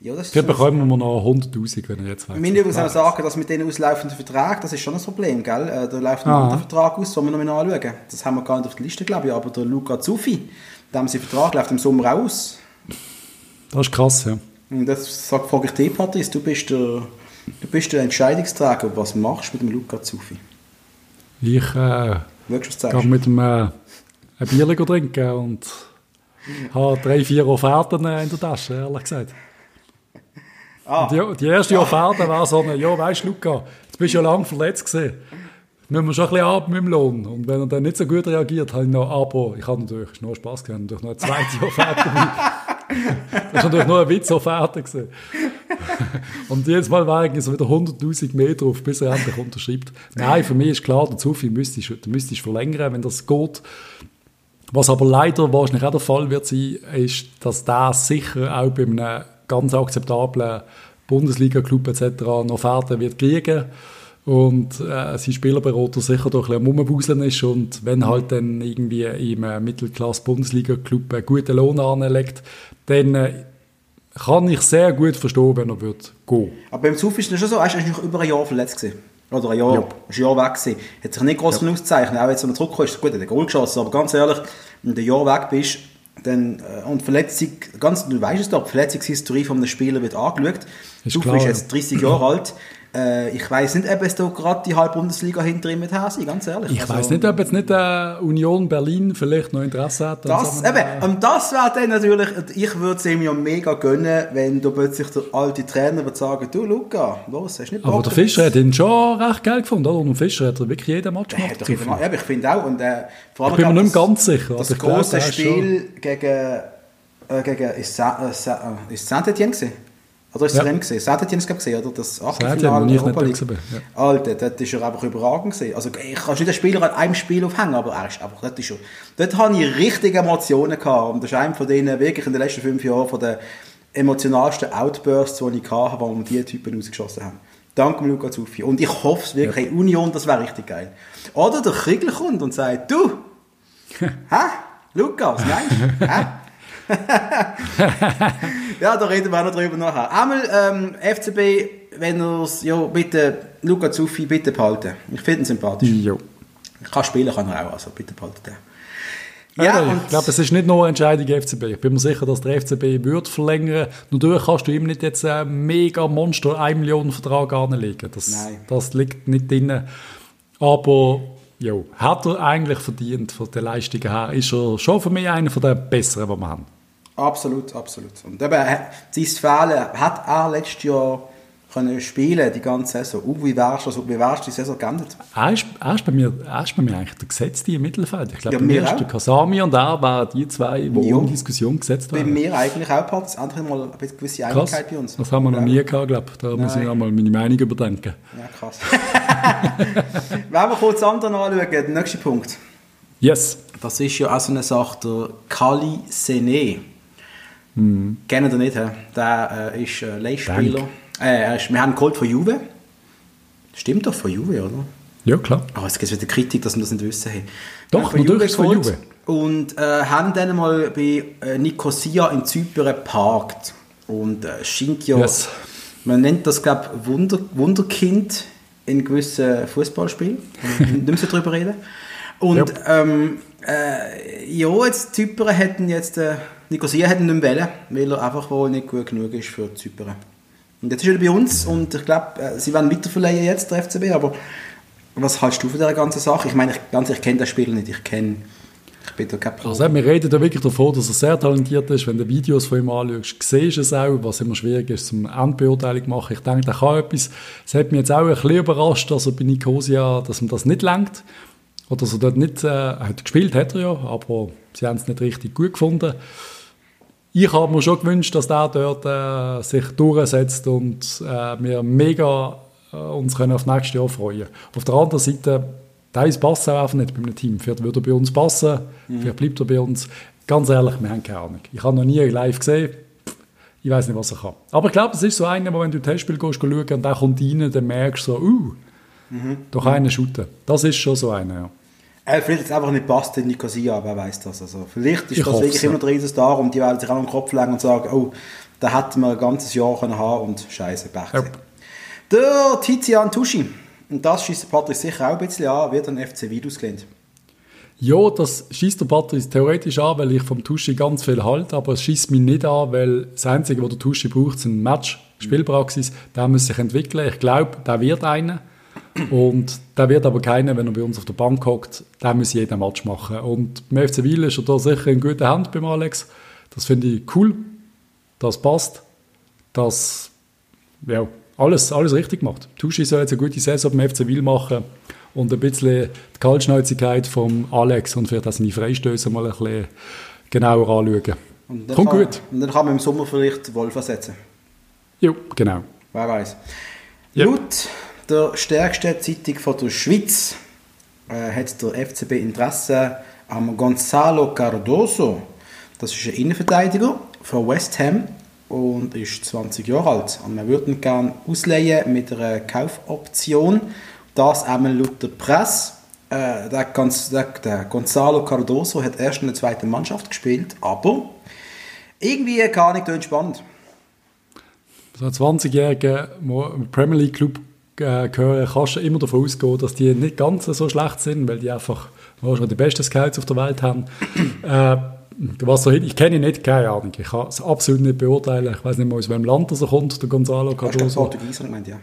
Ja, das Vielleicht bekommen wir noch 100'000, wenn er jetzt weiß. Wir müssen übrigens auch sagen, dass mit den auslaufenden Verträgen, das ist schon ein Problem, gell? Äh, da läuft noch ein Vertrag aus, den wir noch mal anschauen. Das haben wir gar nicht auf der Liste, glaube ich, aber der Luca Zuffi, dem sein Vertrag läuft im Sommer aus. Das ist krass, ja. Und das frage ich dich, Patrice, du bist der, du bist der Entscheidungsträger. Was machst du mit dem Luca Zuffi? Ich äh, gehe mit dem äh, ein Bier trinken und habe drei, vier Offerten in der Tasche, ehrlich gesagt. Ah. Die, die, erste. Offerte war so eine, ja, weißt du, Luca, jetzt bist du ja lange verletzt gewesen. Müssen wir schon ein bisschen ab mit dem Lohn. Und wenn er dann nicht so gut reagiert, habe ich noch, aber ich habe natürlich noch Spass gehabt, natürlich noch eine zweite Offerte Das war natürlich nur eine Witz-Offerte gewesen. Und jetzt mal wären so wieder 100'000 Meter auf, bis er endlich unterschreibt. Nein, für mich ist klar, dazu viel müsstest du müsstest verlängern, wenn das geht. Was aber leider wahrscheinlich auch der Fall wird sein, ist, dass das sicher auch bei einem ganz akzeptablen Bundesliga-Club etc. noch Fährten wird kriegen und äh, sein Spielerberater sicher doch ein bisschen ist und wenn halt dann irgendwie im äh, Mittelklasse-Bundesliga-Club einen guten Lohn anlegt, dann äh, kann ich sehr gut verstehen, wenn er wird gehen. Aber beim Zuf ist es schon so, er noch über ein Jahr verletzt gewesen. Oder ein Jahr, ja. ist ein Jahr weg gewesen. Hat sich nicht groß ja. ausgezeichnet, auch jetzt, wenn er zurückkommt, ist gut, er hat Goal geschossen, aber ganz ehrlich, wenn du ein Jahr weg bist, dann, äh, und Verletzung, ganz, du weißt es doch, die Verletzungshistorie von einem Spieler wird angeschaut. Ist du bist jetzt 30 Jahre alt, äh, ich weiß nicht, ob es da gerade die halbe Bundesliga hinter ihm hat, ganz ehrlich. Ich also, weiß nicht, ob jetzt nicht äh, Union Berlin vielleicht noch Interesse hat. Das, eben, und das wäre dann natürlich, ich würde es ihm ja mega gönnen, wenn da plötzlich der alte Trainer würde sagen, du Luca, los, hast nicht Bock, Aber der Fischer hat ihn schon recht geil gefunden, oder? Und Fischer hat wirklich jeden Match gemacht. Jeden Mal, ja, ich finde auch. Und, äh, vor allem, ich bin mir nicht ganz sicher. Das also große Spiel gegen, äh, gegen, ist, äh, ist Saint-Etienne gewesen? Oder ist es ja. Rennen gesehen? Saint-Etienne gesehen, oder? Das Achtelfinale der Europa League. Ja. Alter, das ist ja einfach überragend gesehen. Also ich kann nicht den Spieler an einem Spiel aufhängen, aber er ist einfach, das ist schon, dort habe ich richtige Emotionen gehabt und das ist einer von denen wirklich in den letzten fünf Jahren von den emotionalsten Outbursts, die ich hatte, wo wir diese Typen rausgeschossen haben. Danke Luca Zuffi. Und ich hoffe es wirklich, ja. Union, das wäre richtig geil. Oder der Kriegler kommt und sagt, du, hä? Luca, meinst du? hä? ja, da reden wir auch noch drüber nachher. Einmal ähm, FCB, wenn ihr es, ja, bitte, Luca Zuffi, bitte behalten. Ich finde ihn sympathisch. Jo. Ich kann spielen, kann er auch, also bitte behalten den. Ja, ja, ich glaube, es ist nicht nur eine Entscheidung FCB. Ich bin mir sicher, dass der FCB wird verlängern. Natürlich kannst du ihm nicht jetzt einen mega Monster 1 Millionen Vertrag anlegen. Das, Nein. das liegt nicht drin. Aber jo, hat er eigentlich verdient von den Leistungen her, ist er schon für mich einer der besseren, die wir haben. Absolut, absolut. Und eben, sein Fehlen hat er letztes Jahr können spielen, die ganze Saison. Uh, wie wärst du, also, wie wärst die Saison geendet? Er ist, er, ist bei mir, er ist bei mir eigentlich der Gesetzte im Mittelfeld. Ich glaube, ja, bei mir ist der Kasami und er waren die zwei, die ja. in Diskussion gesetzt waren. Bei mir eigentlich auch. Das andere mal eine gewisse Einigkeit krass. bei uns. Das haben wir noch nie gehabt, glaube ich. Da Nein. muss ich einmal meine Meinung überdenken. Ja, krass. Wenn wir kurz anderen anschauen, der nächste Punkt. Yes. Das ist ja auch so eine Sache, der Kali Sene. Mhm. Kennen ihr nicht, he? der äh, ist äh, Leihspieler. Äh, wir haben ihn geholt von Juve. Stimmt doch, von Juve, oder? Ja, klar. Oh, jetzt gibt es wieder Kritik, dass wir das nicht wissen. Hey. Doch, von Juve von Juve. Und äh, haben dann mal bei äh, Nicosia in Zypern geparkt. Und äh, scheint ja, yes. man nennt das, glaube ich, Wunder, Wunderkind in gewissen Fußballspielen. nicht mehr darüber reden. Und ja, ähm, äh, ja jetzt Zypern hätten jetzt... Äh, Nicosia hat ihn nicht wollen, weil er einfach wohl nicht gut genug ist für Zypern. Und jetzt ist er bei uns und ich glaube, äh, sie werden weiterverleihen jetzt, der FCB, aber was hältst du von dieser ganzen Sache? Ich meine, ich, ganz, ich kenne das Spiel nicht, ich kenne da also, wir reden da wirklich davon, dass er sehr talentiert ist. Wenn du Videos von ihm anschaust, siehst du es auch, was immer schwierig ist, zum Endbeurteilung zu machen. Ich denke, er kann etwas. Es hat mich jetzt auch ein bisschen überrascht, dass er bei Nicosia, dass man das nicht lenkt. Oder er dort nicht, äh, hat gespielt hat er ja, aber sie haben es nicht richtig gut gefunden ich habe mir schon gewünscht, dass der dort äh, sich durchsetzt und äh, wir mega äh, uns können auf nächstes Jahr freuen. Auf der anderen Seite, Teils passt auch einfach nicht bei einem Team. Vielleicht würde er bei uns passen, mhm. vielleicht bleibt er bei uns. Ganz ehrlich, wir haben keine Ahnung. Ich habe noch nie live gesehen. Ich weiß nicht, was er kann. Aber ich glaube, es ist so einer, wo wenn du Testspiel gehst, schauen und der kommt rein, dann merkst du so, uh, mhm. doch einen shooten. Das ist schon so einer, ja. Äh, vielleicht jetzt einfach nicht passt in Nicosia, wer weiß das. Also, vielleicht ist ich das wirklich immer der Riesenstar und die werden sich auch am Kopf legen und sagen, oh, da hätten wir ein ganzes Jahr können haben und scheiße, Pech yep. Der Tizian Tuschi, und das schießt Patrick sicher auch ein bisschen an, wird ein FC Vidus gelernt. Ja, das schießt der Patrick theoretisch an, weil ich vom Tuschi ganz viel halte, aber es schießt mich nicht an, weil das Einzige, was der Tuschi braucht, ist ein Match, Spielpraxis. Der muss sich entwickeln. Ich glaube, der wird einer. Und der wird aber keiner, wenn er bei uns auf der Bank hockt, der muss jeden Match machen. Und beim FC Wiel ist er da sicher in guter Hand beim Alex. Das finde ich cool. Das passt. Das, ja, alles, alles richtig gemacht. Tuschi soll jetzt eine gute Saison beim FC Wiel machen und ein bisschen die Kaltschnäuzigkeit vom Alex und vielleicht auch seine Freistöße mal ein bisschen genauer anschauen. Und Kommt kann, gut. Und dann kann man im Sommer vielleicht Wolf ersetzen. Ja, genau. Wer weiß. Yep. Laut der stärksten Zeitung der Schweiz äh, hat der FCB Interesse am Gonzalo Cardoso. Das ist ein Innenverteidiger von West Ham. und ist 20 Jahre alt. Und wir würden gerne ausleihen mit einer Kaufoption. Das einmal laut der Presse. Äh, der, der, der Gonzalo Cardoso hat erst in der zweiten Mannschaft gespielt, aber irgendwie gar nicht entspannt. So ein 20-jähriger Premier League Club äh, gehören, kannst du immer davon ausgehen, dass die nicht ganz so schlecht sind, weil die einfach schon die besten Scouts auf der Welt haben. äh, was so, ich kenne ihn nicht, keine Ahnung. Ich kann es absolut nicht beurteilen. Ich weiß nicht mal, aus welchem Land er kommt, der Gonzalo Cardoso. Ich Portugieser gemeint, ja.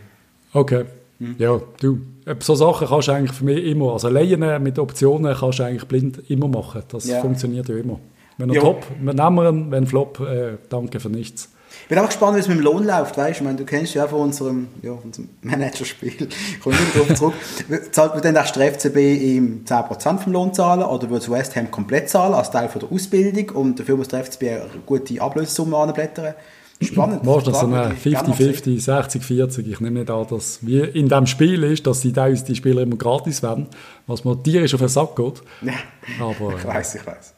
Okay. Mhm. Ja, du, so Sachen kannst du eigentlich für mich immer, also Leihen mit Optionen kannst du eigentlich blind immer machen. Das ja. funktioniert ja immer. Wenn er top, wir nehmen ihn, wenn Flop, äh, danke für nichts. Ich bin auch gespannt, wie es mit dem Lohn läuft, weißt du? Ich meine, du kennst ja von unserem, ja, unserem Managerspiel. Ich komme wieder darauf zurück. Zahlt man dann auch der FCB ihm 10% vom Lohn zahlen oder würde West Ham komplett zahlen als Teil von der Ausbildung und dafür muss der FCB eine gute Ablösesumme anblättern? Spannend. Machst du so eine 50-50, 60-40? Ich nehme nicht an, dass wie in diesem Spiel ist, dass die, die Spieler immer gratis werden, was mir tierisch auf den Sack geht. Ja, aber, ich weiß, ich weiß.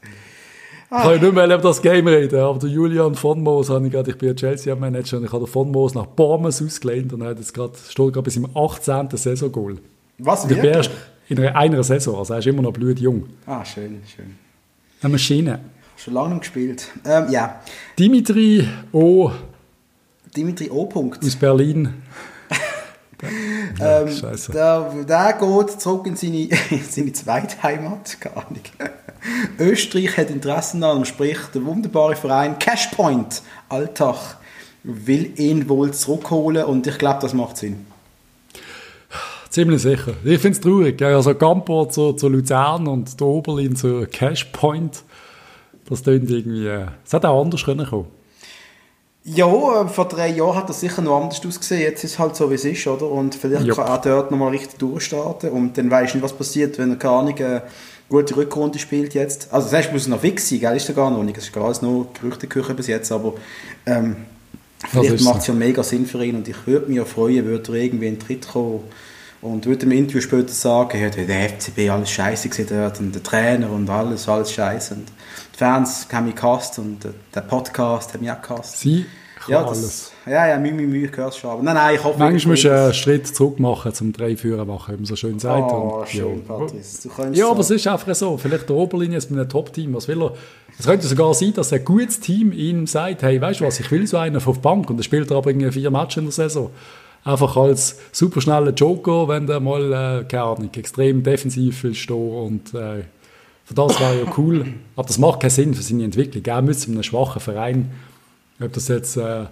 Ich kann ja nicht mehr über das Game reden, aber der Julian von Moos, habe ich gerade, ich bin ja Chelsea-Manager und ich habe den von Moos nach Bournemouth ausgelehnt und er hat jetzt gerade, steht gerade bis im 18. Saison-Goal. Was, wirklich? Erst in einer, einer Saison, also er ist immer noch blutjung. Ah, schön, schön. Eine Maschine. Schon lange nicht gespielt. Ähm, ja. Dimitri O. Dimitri O. Punkt. Aus Berlin. Ja, ähm, der, der geht zurück in seine, in seine zweite Heimat, gar nicht. Österreich hat Interesse an ihm, sprich der wunderbare Verein Cashpoint Alltag will ihn wohl zurückholen und ich glaube, das macht Sinn. Ziemlich sicher. Ich finde es traurig. Also Gampo zu, zu Luzern und der Oberlin zu Cashpoint, das klingt irgendwie... Äh, es hätte auch anders können kommen ja, äh, vor drei Jahren hat das sicher noch anders ausgesehen. Jetzt ist es halt so, wie es ist, oder? Und vielleicht ja. kann er dort nochmal richtig durchstarten. Und dann weißt du nicht, was passiert, wenn er keine Ahnung, eine gute Rückrunde spielt jetzt. Also, das heißt, muss er noch fix sein, gell? Ist er gar noch nicht. Das ist alles nur Gerüchteküche bis jetzt, aber ähm, vielleicht macht es ja mega Sinn für ihn. Und ich würde mich ja freuen, würde er irgendwie in den Tritt kommen und würde im Interview später sagen, ja, der FCB alles scheiße gesehen dort und der Trainer und alles, alles scheiße. Und Fans haben mich gehasst und der Podcast hat mich auch gehasst. Sie ja, das, alles. Ja, ja, Mühe, Mühe, Mühe gehört schon. Aber nein, nein, ich hoffe... Manchmal musst du einen Schritt zurück machen, zum drei Führer machen, wie man so schön sagt. Oh, und, schön, ja. Patrice. ja, aber es ist einfach so. Vielleicht der Oberlinie ist mit einem Top-Team. Was will er? Es könnte sogar sein, dass ein gutes Team ihm sagt, hey, weißt du was, ich will so einen auf die Bank. Und er spielt aber irgendwie vier Matches in der Saison. Einfach als superschneller Joker, wenn der mal, äh, keine Ahnung, extrem defensiv will stehen und... Äh, für das wäre ja cool. Aber das macht keinen Sinn für seine Entwicklung. Er müsste in einem schwachen Verein ob das jetzt äh,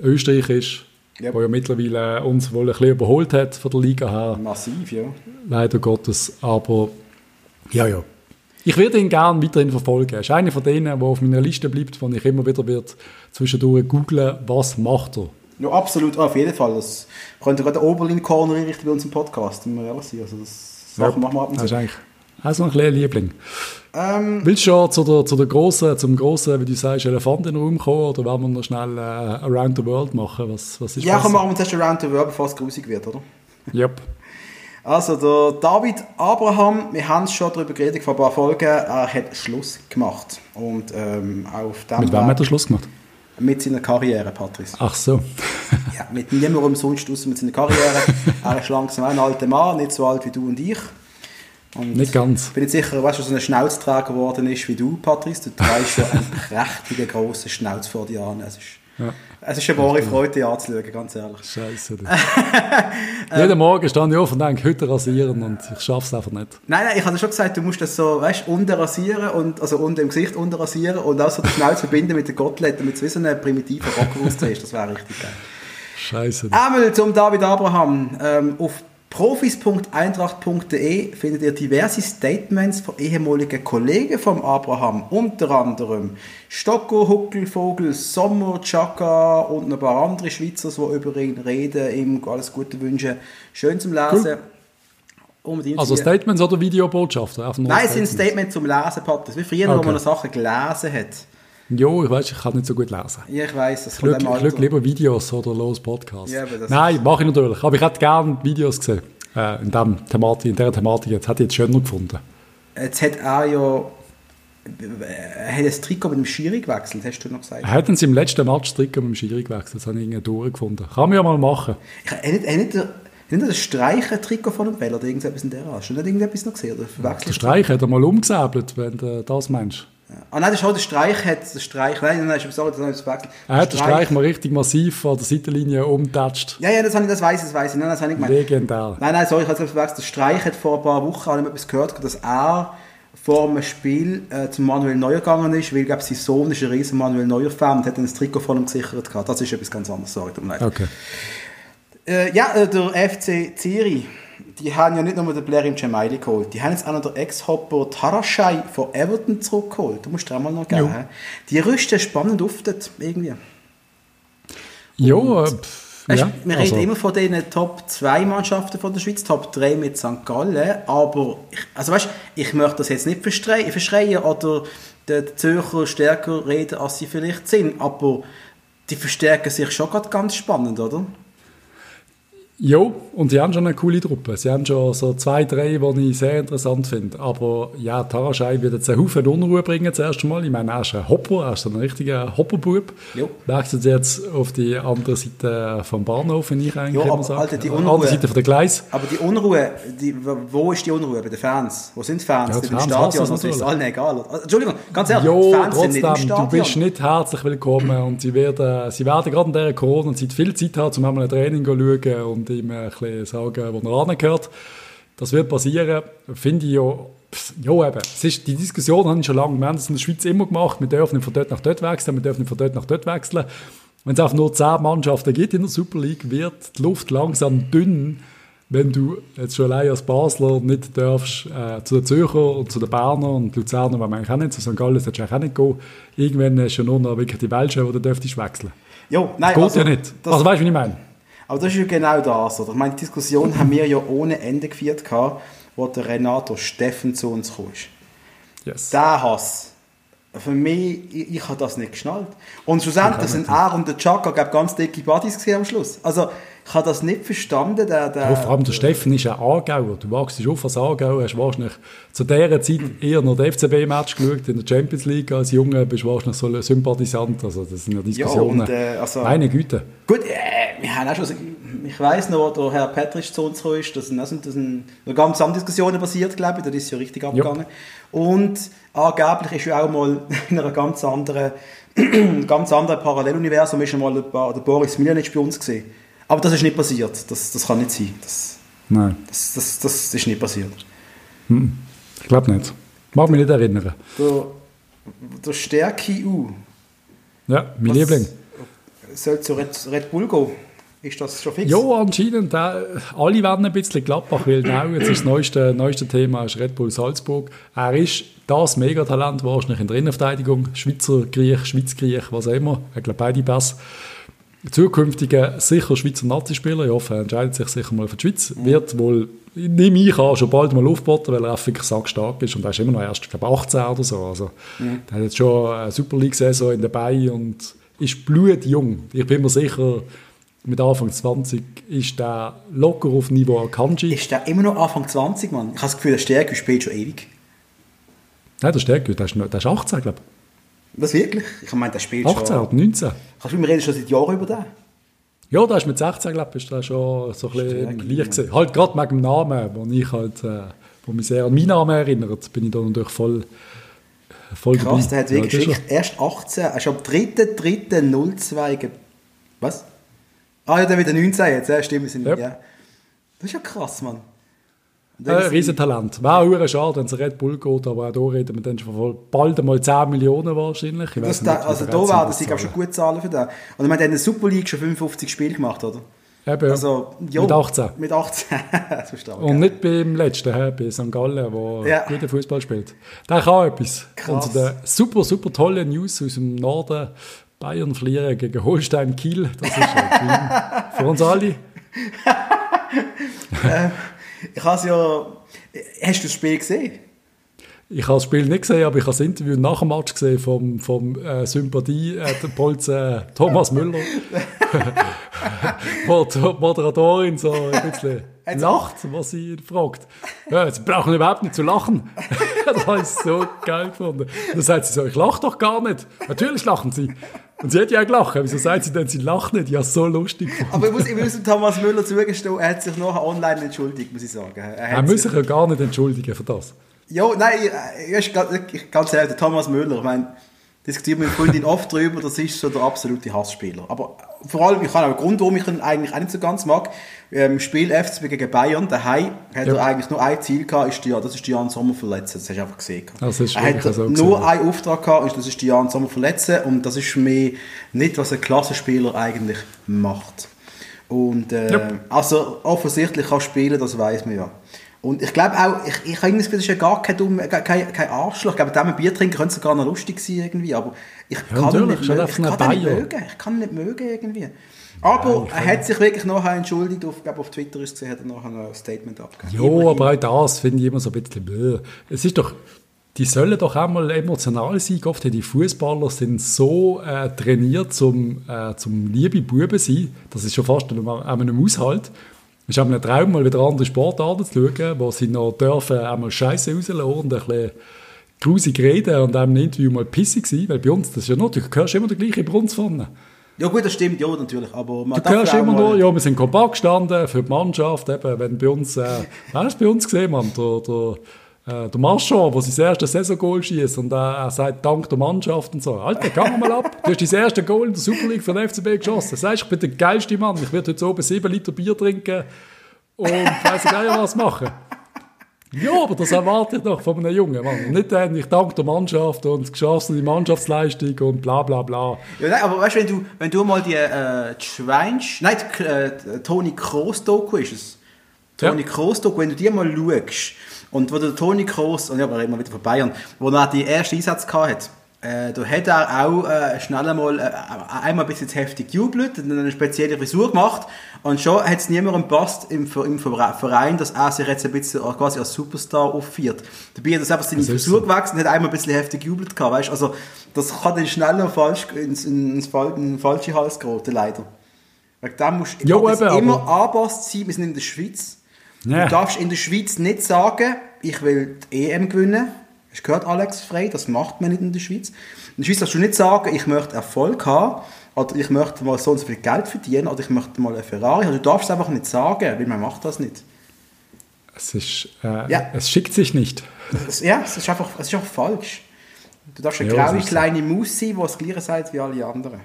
Österreich ist, yep. wo ja mittlerweile uns wohl ein bisschen überholt hat von der Liga her. Massiv, ja. Leider Gottes. Aber ja, ja. Ich werde ihn gerne weiterhin verfolgen. Er ist einer von denen, der auf meiner Liste bleibt, wo ich immer wieder wird zwischendurch googeln, was macht er. Ja, absolut, auf jeden Fall. Das könnte gerade der Oberlin-Corner einrichten bei uns im Podcast, wenn wir ehrlich sind. Also das ja, machen wir ab und zu. Das ist eigentlich auch ein kleiner Liebling. Ähm, Willst du schon zu der, zu der grossen, zum grossen, wie du sagst, Elefant in den Raum kommen oder wollen wir noch schnell äh, Around the World machen? Was, was ist ja, komm, machen wir zuerst Around the World, bevor es grusig wird, oder? Yep. Also, der David Abraham, wir haben es schon darüber geredet vor ein paar Folgen, er hat Schluss gemacht. Und ähm, auf dem Mit wem hat er Schluss gemacht? Mit seiner Karriere, Patrice. Ach so. ja, mit niemandem sonst außer mit seiner Karriere. er ist langsam ein alter Mann, nicht so alt wie du und ich. Und nicht ganz. Ich bin nicht sicher, weißt du, so ein Schnauzträger geworden ist wie du, Patrice. Du trägst schon einen prächtigen, grossen Schnauz vor dir an. Es ist, ja. es ist eine wahre Freude, dir anzuschauen, ganz ehrlich. Scheiße. Jeden Morgen stand ich auf und denke, heute rasieren und ich schaffe es einfach nicht. Nein, nein, ich habe schon gesagt, du musst das so, weißt du, unten rasieren, und, also unter dem Gesicht unten rasieren und auch so den Schnauz verbinden mit der Gottlet, damit es wie so eine primitive Rockwurst ist. Das wäre richtig geil. Scheiße. Einmal zum David Abraham. Ähm, auf Profis.eintracht.de findet ihr diverse Statements von ehemaligen Kollegen von Abraham, unter anderem Stocko, Huckel, Vogel, Sommer, Chaka und ein paar andere Schweizer, die über ihn reden, ihm alles Gute wünschen. Schön zum Lesen. Cool. Also Statements oder Videobotschaften? Nein, es sind Statements zum Lesen, Patrick. Wie früher, okay. wo man Sachen gelesen hat. Ja, ich weiß, ich kann nicht so gut lesen. Ja, ich weiß, das schaue, ich schaue lieber Videos oder los Podcasts. Ja, Nein, mache ich natürlich. Aber ich hätte gerne Videos gesehen. Äh, in, dem Thematik, in dieser Thematik. Jetzt hätte ich jetzt schöner gefunden. Jetzt hat er ja Er hat das Trikot mit dem Schiri gewechselt, hast du noch gesagt. Hätten sie im letzten Match das Trikot mit dem Schiri gewechselt, das habe ich irgendwie durchgefunden. Kann man ja mal machen. Ich habe nicht, nicht, nicht das Streichen-Trikot von dem Bell oder irgendetwas in der Art. Hast du nicht irgendetwas noch gesehen? Oder verwechselt? Der Streich hat er mal umgesäbelt, wenn du das meinst. Ah nein, das ist auch der Streich, hat der Streich, nein, nein, sorry, das habe ich verwechselt. Er hat den Streich mal richtig massiv an der Seitenlinie umgetatscht. Ja, ja, das, habe ich, das weiß ich, das weiß ich. Nein, das habe ich gemeint. Legendär. Nein, nein, sorry, ich habe es verwechselt. Der Streich hat vor ein paar Wochen habe ich etwas gehört, dass er vor dem Spiel äh, zum Manuel Neuer gegangen ist, weil glaube, sein Sohn ist ein riesen Manuel Neuer-Fan und hat dann das Trikot von ihm gesichert gehabt. Das ist etwas ganz anderes, sorry, tut mir leid. Okay. Äh, ja, äh, der FC Zürich, die haben ja nicht nur den Blair im Gemaili geholt, die haben jetzt auch noch den Ex-Hopper Tarashai von Everton zurückgeholt. Du musst dir auch mal noch geben. Die rüsten spannend auf dort, irgendwie. Ja, äh, Weißt, ja. wir also, reden immer von den Top 2 Mannschaften von der Schweiz, Top 3 mit St. Gallen, aber ich, also weißt, ich möchte das jetzt nicht verschreien, verschreien oder die Zürcher stärker reden, als sie vielleicht sind, aber die verstärken sich schon gerade ganz spannend, oder? Ja, und sie haben schon eine coole Truppe. Sie haben schon so zwei, drei, die ich sehr interessant finde. Aber ja, Taraschei wird jetzt einen Haufen Unruhe bringen, das erste Mal. Ich meine, er ist ein Hopper, er ist ein richtiger Hopperbub. Wechselt jetzt auf die andere Seite vom Bahnhof, wenn ich eigentlich immer sage. Alter, die Unruhe- anderen Seite von der Gleis. Aber die Unruhe, die, wo ist die Unruhe? Bei den Fans? Wo sind die Fans? Ja, die die im Fans Stadion? Das ist natürlich. allen egal. Also, Entschuldigung, ganz ehrlich, die Jo, Fans sind nicht im trotzdem, Stadion. du bist nicht herzlich willkommen und sie werden, sie werden gerade in dieser Corona-Zeit viel Zeit haben, um einmal ein Training zu schauen und ihm ein bisschen sagen, wo er angehört. Das wird passieren, finde ich ja, ja eben, es ist, die Diskussion haben schon lange, wir haben das in der Schweiz immer gemacht, wir dürfen nicht von dort nach dort wechseln, wir dürfen nicht von dort nach dort wechseln. Wenn es einfach nur zehn Mannschaften gibt in der Super League, wird die Luft langsam dünn, wenn du jetzt schon allein als Basler nicht darfst äh, zu den Zürcher und zu den Berner und Luzerner, wenn man eigentlich auch nicht, zu St. Gallen solltest du auch nicht gehen. Irgendwann du ja nur noch wirklich die Welschen, wo du dürftest wechseln. Jo, nein, Geht also, ja nicht. Das, also weißt du, wie ich meine? Aber das ist ja genau das. Oder? Ich meine, die Diskussion haben wir ja ohne Ende geführt, gehabt, wo der Renato Steffen zu uns kam. Yes. Der Hass. Für mich, ich, ich habe das nicht geschnallt. Und schlussendlich sind er und der Chaka glaub, ganz dicke Buddies am Schluss. Also, ich habe das nicht verstanden. Der, der, Ja, vor allem der Steffen ist ein Aargauer. Du wachst auf als Aargauer, hast wahrscheinlich zu dieser Zeit eher noch den FCB-Match geschaut in der Champions League als Junge, bist wahrscheinlich so ein Sympathisant. Also das sind ja Diskussionen. und, äh, also- Meine Güte. Gut, äh, wir haben auch schon, ich weiss noch, wo der Herr Petrisch zu uns gekommen ist, da sind, da sind, da sind ganz andere Diskussionen passiert, glaube ich, da ist es ja richtig abgegangen. Und angeblich ist ja auch mal in einer ganz anderen, ganz anderen Paralleluniversum ist ja mal der der Boris Miljanic bei uns gesehen. Aber das ist nicht passiert, das, das kann nicht sein, das, Nein, das, das, das ist nicht passiert. ich glaube nicht. Mag mich nicht erinnern. Der, der Stärke U Ja, mein Was- Liebling. soll zu Red, Red Bull gehen. Ist das schon fix? Ja, anscheinend. Äh, alle werden ein bisschen Gladbach, weil now, jetzt ist das neueste, neueste Thema ist Red Bull Salzburg. Er ist das Megatalent wahrscheinlich in der Innenverteidigung. Schweizer Griech, Schweiz-Griech, was auch immer. Ich glaube, beide Pass. Zukünftiger sicher Schweizer Nazispieler, ich hoffe, er entscheidet sich sicher mal für die Schweiz, wird wohl, nehme ich an, schon bald mal aufboten, weil er einfach sackstark ist und er ist immer noch erst, ich glaube, 18 oder so. Also, Der hat jetzt schon eine Super League-Saison in dabei und ist blutjung. Ich bin mir sicher, mit Anfang 20 ist der locker auf Niveau Akanji. Ist der immer noch Anfang 20, Mann? Ich habe das Gefühl, der Stärke spielt schon ewig. Nein, der Stärke, der ist, der ist 18, glaube Was wirklich? Ich meine, der spielt ich. 18 schon... oder 19. Kannst du wir reden schon seit Jahren über den? Ja, der ist mit 16, glaube ich, der schon so ein bisschen leicht gesehen. Halt gerade wegen dem Namen, wo ich halt, äh, wo mich sehr an meinen Namen erinnert, bin ich da natürlich voll, voll Krass, der dabei. hat wirklich Ja, das wirklich erst 18, er ist am 3.3.02 ge... Was? Ah ja, der wieder 19 jetzt, ja, stimmt. wir Sind, Ja. ja. Das ist ja krass, Mann. Ein äh, ist- Riesentalent. Wäre auch schade, wenn es Red Bull geht, aber auch da reden wir dann schon von bald einmal 10 Millionen wahrscheinlich. Ich Das, da, nicht, wie also der da werden sie glaub, schon gut zahlen für den. Und meine, der hat in der Super League schon 55 Spiele gemacht, oder? Eben, Also, ja, mit 18. Mit 18. das ist aber Und nicht beim letzten, hä, bei St. Gallen, der Ja. guten Fußball spielt. Der kann etwas. Krass. Und den super, super tollen News aus dem Norden. Bayern verlieren gegen Holstein Kiel. Das ist ein Dream für uns alle. Ich habe ja... Hast du das Spiel gesehen? Ich habe das Spiel nicht gesehen, aber ich habe das Interview nach dem Match gesehen vom, vom äh, Sympathie äh, äh, Thomas Müller, wo die Moderatorin so ein bisschen lacht, was sie fragt. Ja, sie brauchen überhaupt nicht zu lachen. das habe ich so geil gefunden. Dann sagt sie so, ich lache doch gar nicht. Natürlich lachen sie. Und sie hat ja auch gelacht. Wieso sagt sie denn, sie lacht nicht? Ja, so lustig. Aber ich muss, ich muss Thomas Müller zugestehen, er hat sich nachher online entschuldigt, muss ich sagen. Er, er muss sich ja gar nicht entschuldigen für das. Ja, nein, ich, ich, ganz ehrlich, der Thomas Müller, ich meine, diskutieren mit Freundin oft darüber, das ist so der absolute Hassspieler. Aber vor allem, ich habe auch einen Grund, warum ich ihn eigentlich auch nicht so ganz mag. Im Spiel FCB gegen Bayern, daheim, hat ja. er eigentlich nur ein Ziel gehabt, ist die, das ist die Jan Sommer verletzen. Das hast du einfach gesehen. Das ist er hat so nur gesehen. einen Auftrag gehabt, das ist die Jan Sommer verletzen. Und das ist für mich nicht, was ein Klassenspieler eigentlich macht. Und äh, ja. also offensichtlich kann spielen, das weiß man ja. Und ich glaube auch, ich, ich habe das Gefühl, das ist ja gar kein, dumm, kein, kein Arschloch. Ich glaube, mit dem Bier trinken könnte es sogar noch lustig sein irgendwie. Aber ich kann, ja, ihn, nicht, ich kann nicht mögen. Ich kann nicht mögen irgendwie. Aber ja, er hat sich wirklich nachher entschuldigt. Auf, glaube, auf Twitter ist gesehen, hat er nachher ein Statement abgegeben. Ja, aber auch das finde ich immer so ein bisschen blöd. Es ist doch, die sollen doch auch mal emotional sein. Oft die Fußballer sind so äh, trainiert zum, äh, zum liebe Buben sein. Das ist schon fast an einem Aushalt. Ich habe einen Traum, mal wieder andere Sportarten zu schauen, wo sie noch dürfen einmal Scheiße rauslassen und ein bisschen grusig reden und einem Interview mal pissig sein, weil bei uns, das ist ja noch, du hörst immer den gleichen Brunz vorne. Ja gut, das stimmt, ja natürlich, aber man Du hörst immer nur, ja, wir sind kompakt gestanden für die Mannschaft, eben, wenn bei uns, äh, du bei uns gesehen, Mann, der, der äh, der Marchand, der sein erstes Saison-Goal schießt und äh, er sagt Dank der Mannschaft und so. Alter, geh mal ab. Du hast dein erstes Goal in der Super League für den FCB geschossen. Sagst, ich bin der geilste Mann. Ich werde heute oben sieben Liter Bier trinken und weiss nicht was machen. Ja, aber das erwarte ich doch von einem Jungen Mann. Nicht dann, ich danke der Mannschaft und geschossen die Mannschaftsleistung und bla bla bla. Ja, nein, aber weißt du, wenn du, wenn du mal die äh, Schweinsch... Nein, die, äh, Toni Kroos-Doku ist es. Toni ja. Kroos-Doku, wenn du die mal schaust, und wo der Toni Kroos, und ja, wir reden mal wieder von Bayern, wo er die ersten Einsatz hatte, äh, da hat er auch äh, schnell einmal äh, einmal ein bisschen heftig gejubelt und eine spezielle Frisur gemacht und schon hat es niemandem passt im, im Verein, dass er sich jetzt ein bisschen quasi als Superstar aufführt. Dabei hat er einfach seine das Frisur so. gewechselt und hat einmal ein bisschen heftig gejubelt gehabt, weißt? Also das kann dann schnell noch falsch ins, ins, ins, falsche Hals geraten, leider. Wegen dem musst du immer angepasst sein, wir sind in der Schweiz ja. Du darfst in der Schweiz nicht sagen, ich will die EM gewinnen. Hast du gehört, Alex Frey? Das macht man nicht in der Schweiz. In der Schweiz darfst du nicht sagen, ich möchte Erfolg haben oder ich möchte mal so und so viel Geld verdienen oder ich möchte mal eine Ferrari. Also du darfst es einfach nicht sagen, weil man macht das nicht. Es, ist, äh, ja. es schickt sich nicht. Es, ja, es ist, einfach, es ist einfach falsch. Du darfst eine ja, graue kleine Maus sein, die das gleiche sagt wie alle anderen.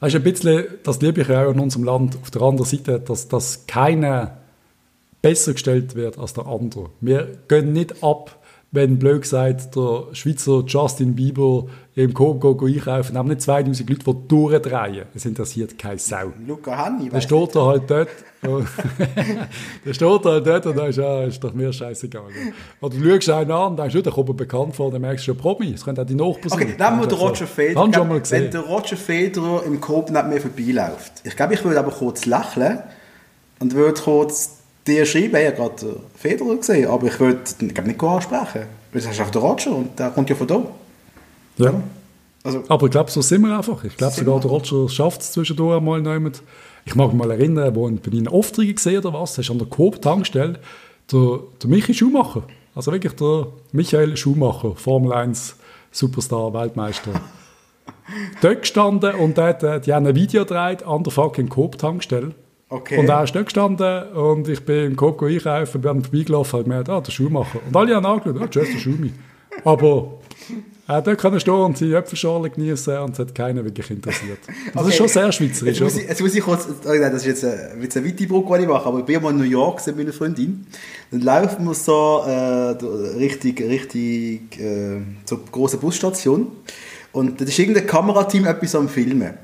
Das ist ein bisschen, das liebe ich auch in unserem Land, auf der anderen Seite, dass, dass keine besser gestellt wird als der andere. Wir gehen nicht ab, wenn blöd gesagt der Schweizer Justin Bieber im Coop einkaufen, haben nicht 2000 Leute, die durchdrehen. Es interessiert keine Sau. Luca Hanni, Der steht da halt dort. der steht da halt dort und dann ist, ja, ist doch mir scheißegal. Oder du schaust einen an und denkst, oh, der kommt bekannt vor, dann merkst du schon Promi. Das könnte auch die Nachbarn sein. Okay, nehmen wir den Roger Federer. Schon mal gesehen. Wenn der Roger Federer im Coop nicht mehr vorbeiläuft. Ich glaube, ich würde aber kurz lächeln und würde kurz dir schreiben, ich habe gerade Federer gesehen, aber ich würde nicht ansprechen. Das ist einfach der Roger und der kommt ja von da. Ja. Also, aber ich glaube, so sind wir einfach. Ich glaube sogar, der Roger schafft es zwischendurch einmal jemand. Ich mag mich mal erinnern, wo ich bei Ihnen Aufträge gesehen oder was, hast du an der Coop-Tankstelle der, der Michi Schumacher, also wirklich der Michael Schumacher, Formel 1 Superstar, Weltmeister. dort gestanden und der hat, äh, die haben ein Video gedreht an der fucking Coop-Tankstelle. Okay. Und er ist dort gestanden und ich bin im Coco einkaufen, bin vorbeigelaufen und gemerkt, ah, der Schuhmacher. Und alle haben angeschaut, ah, tschüss, der Schumi. Aber er dort kann stehen und seine Äpfelschale genießen und es hat keinen wirklich interessiert. Das okay. ist schon sehr schweizerisch. Jetzt muss, ich, jetzt muss ich kurz, oh das ist jetzt eine, eine weite Brücke, die ich mache, aber ich bin mal in New York mit meiner Freundin. Dann laufen wir so äh, richtig, richtig äh, zur großen Busstation und da ist irgendein Kamerateam etwas am Filmen.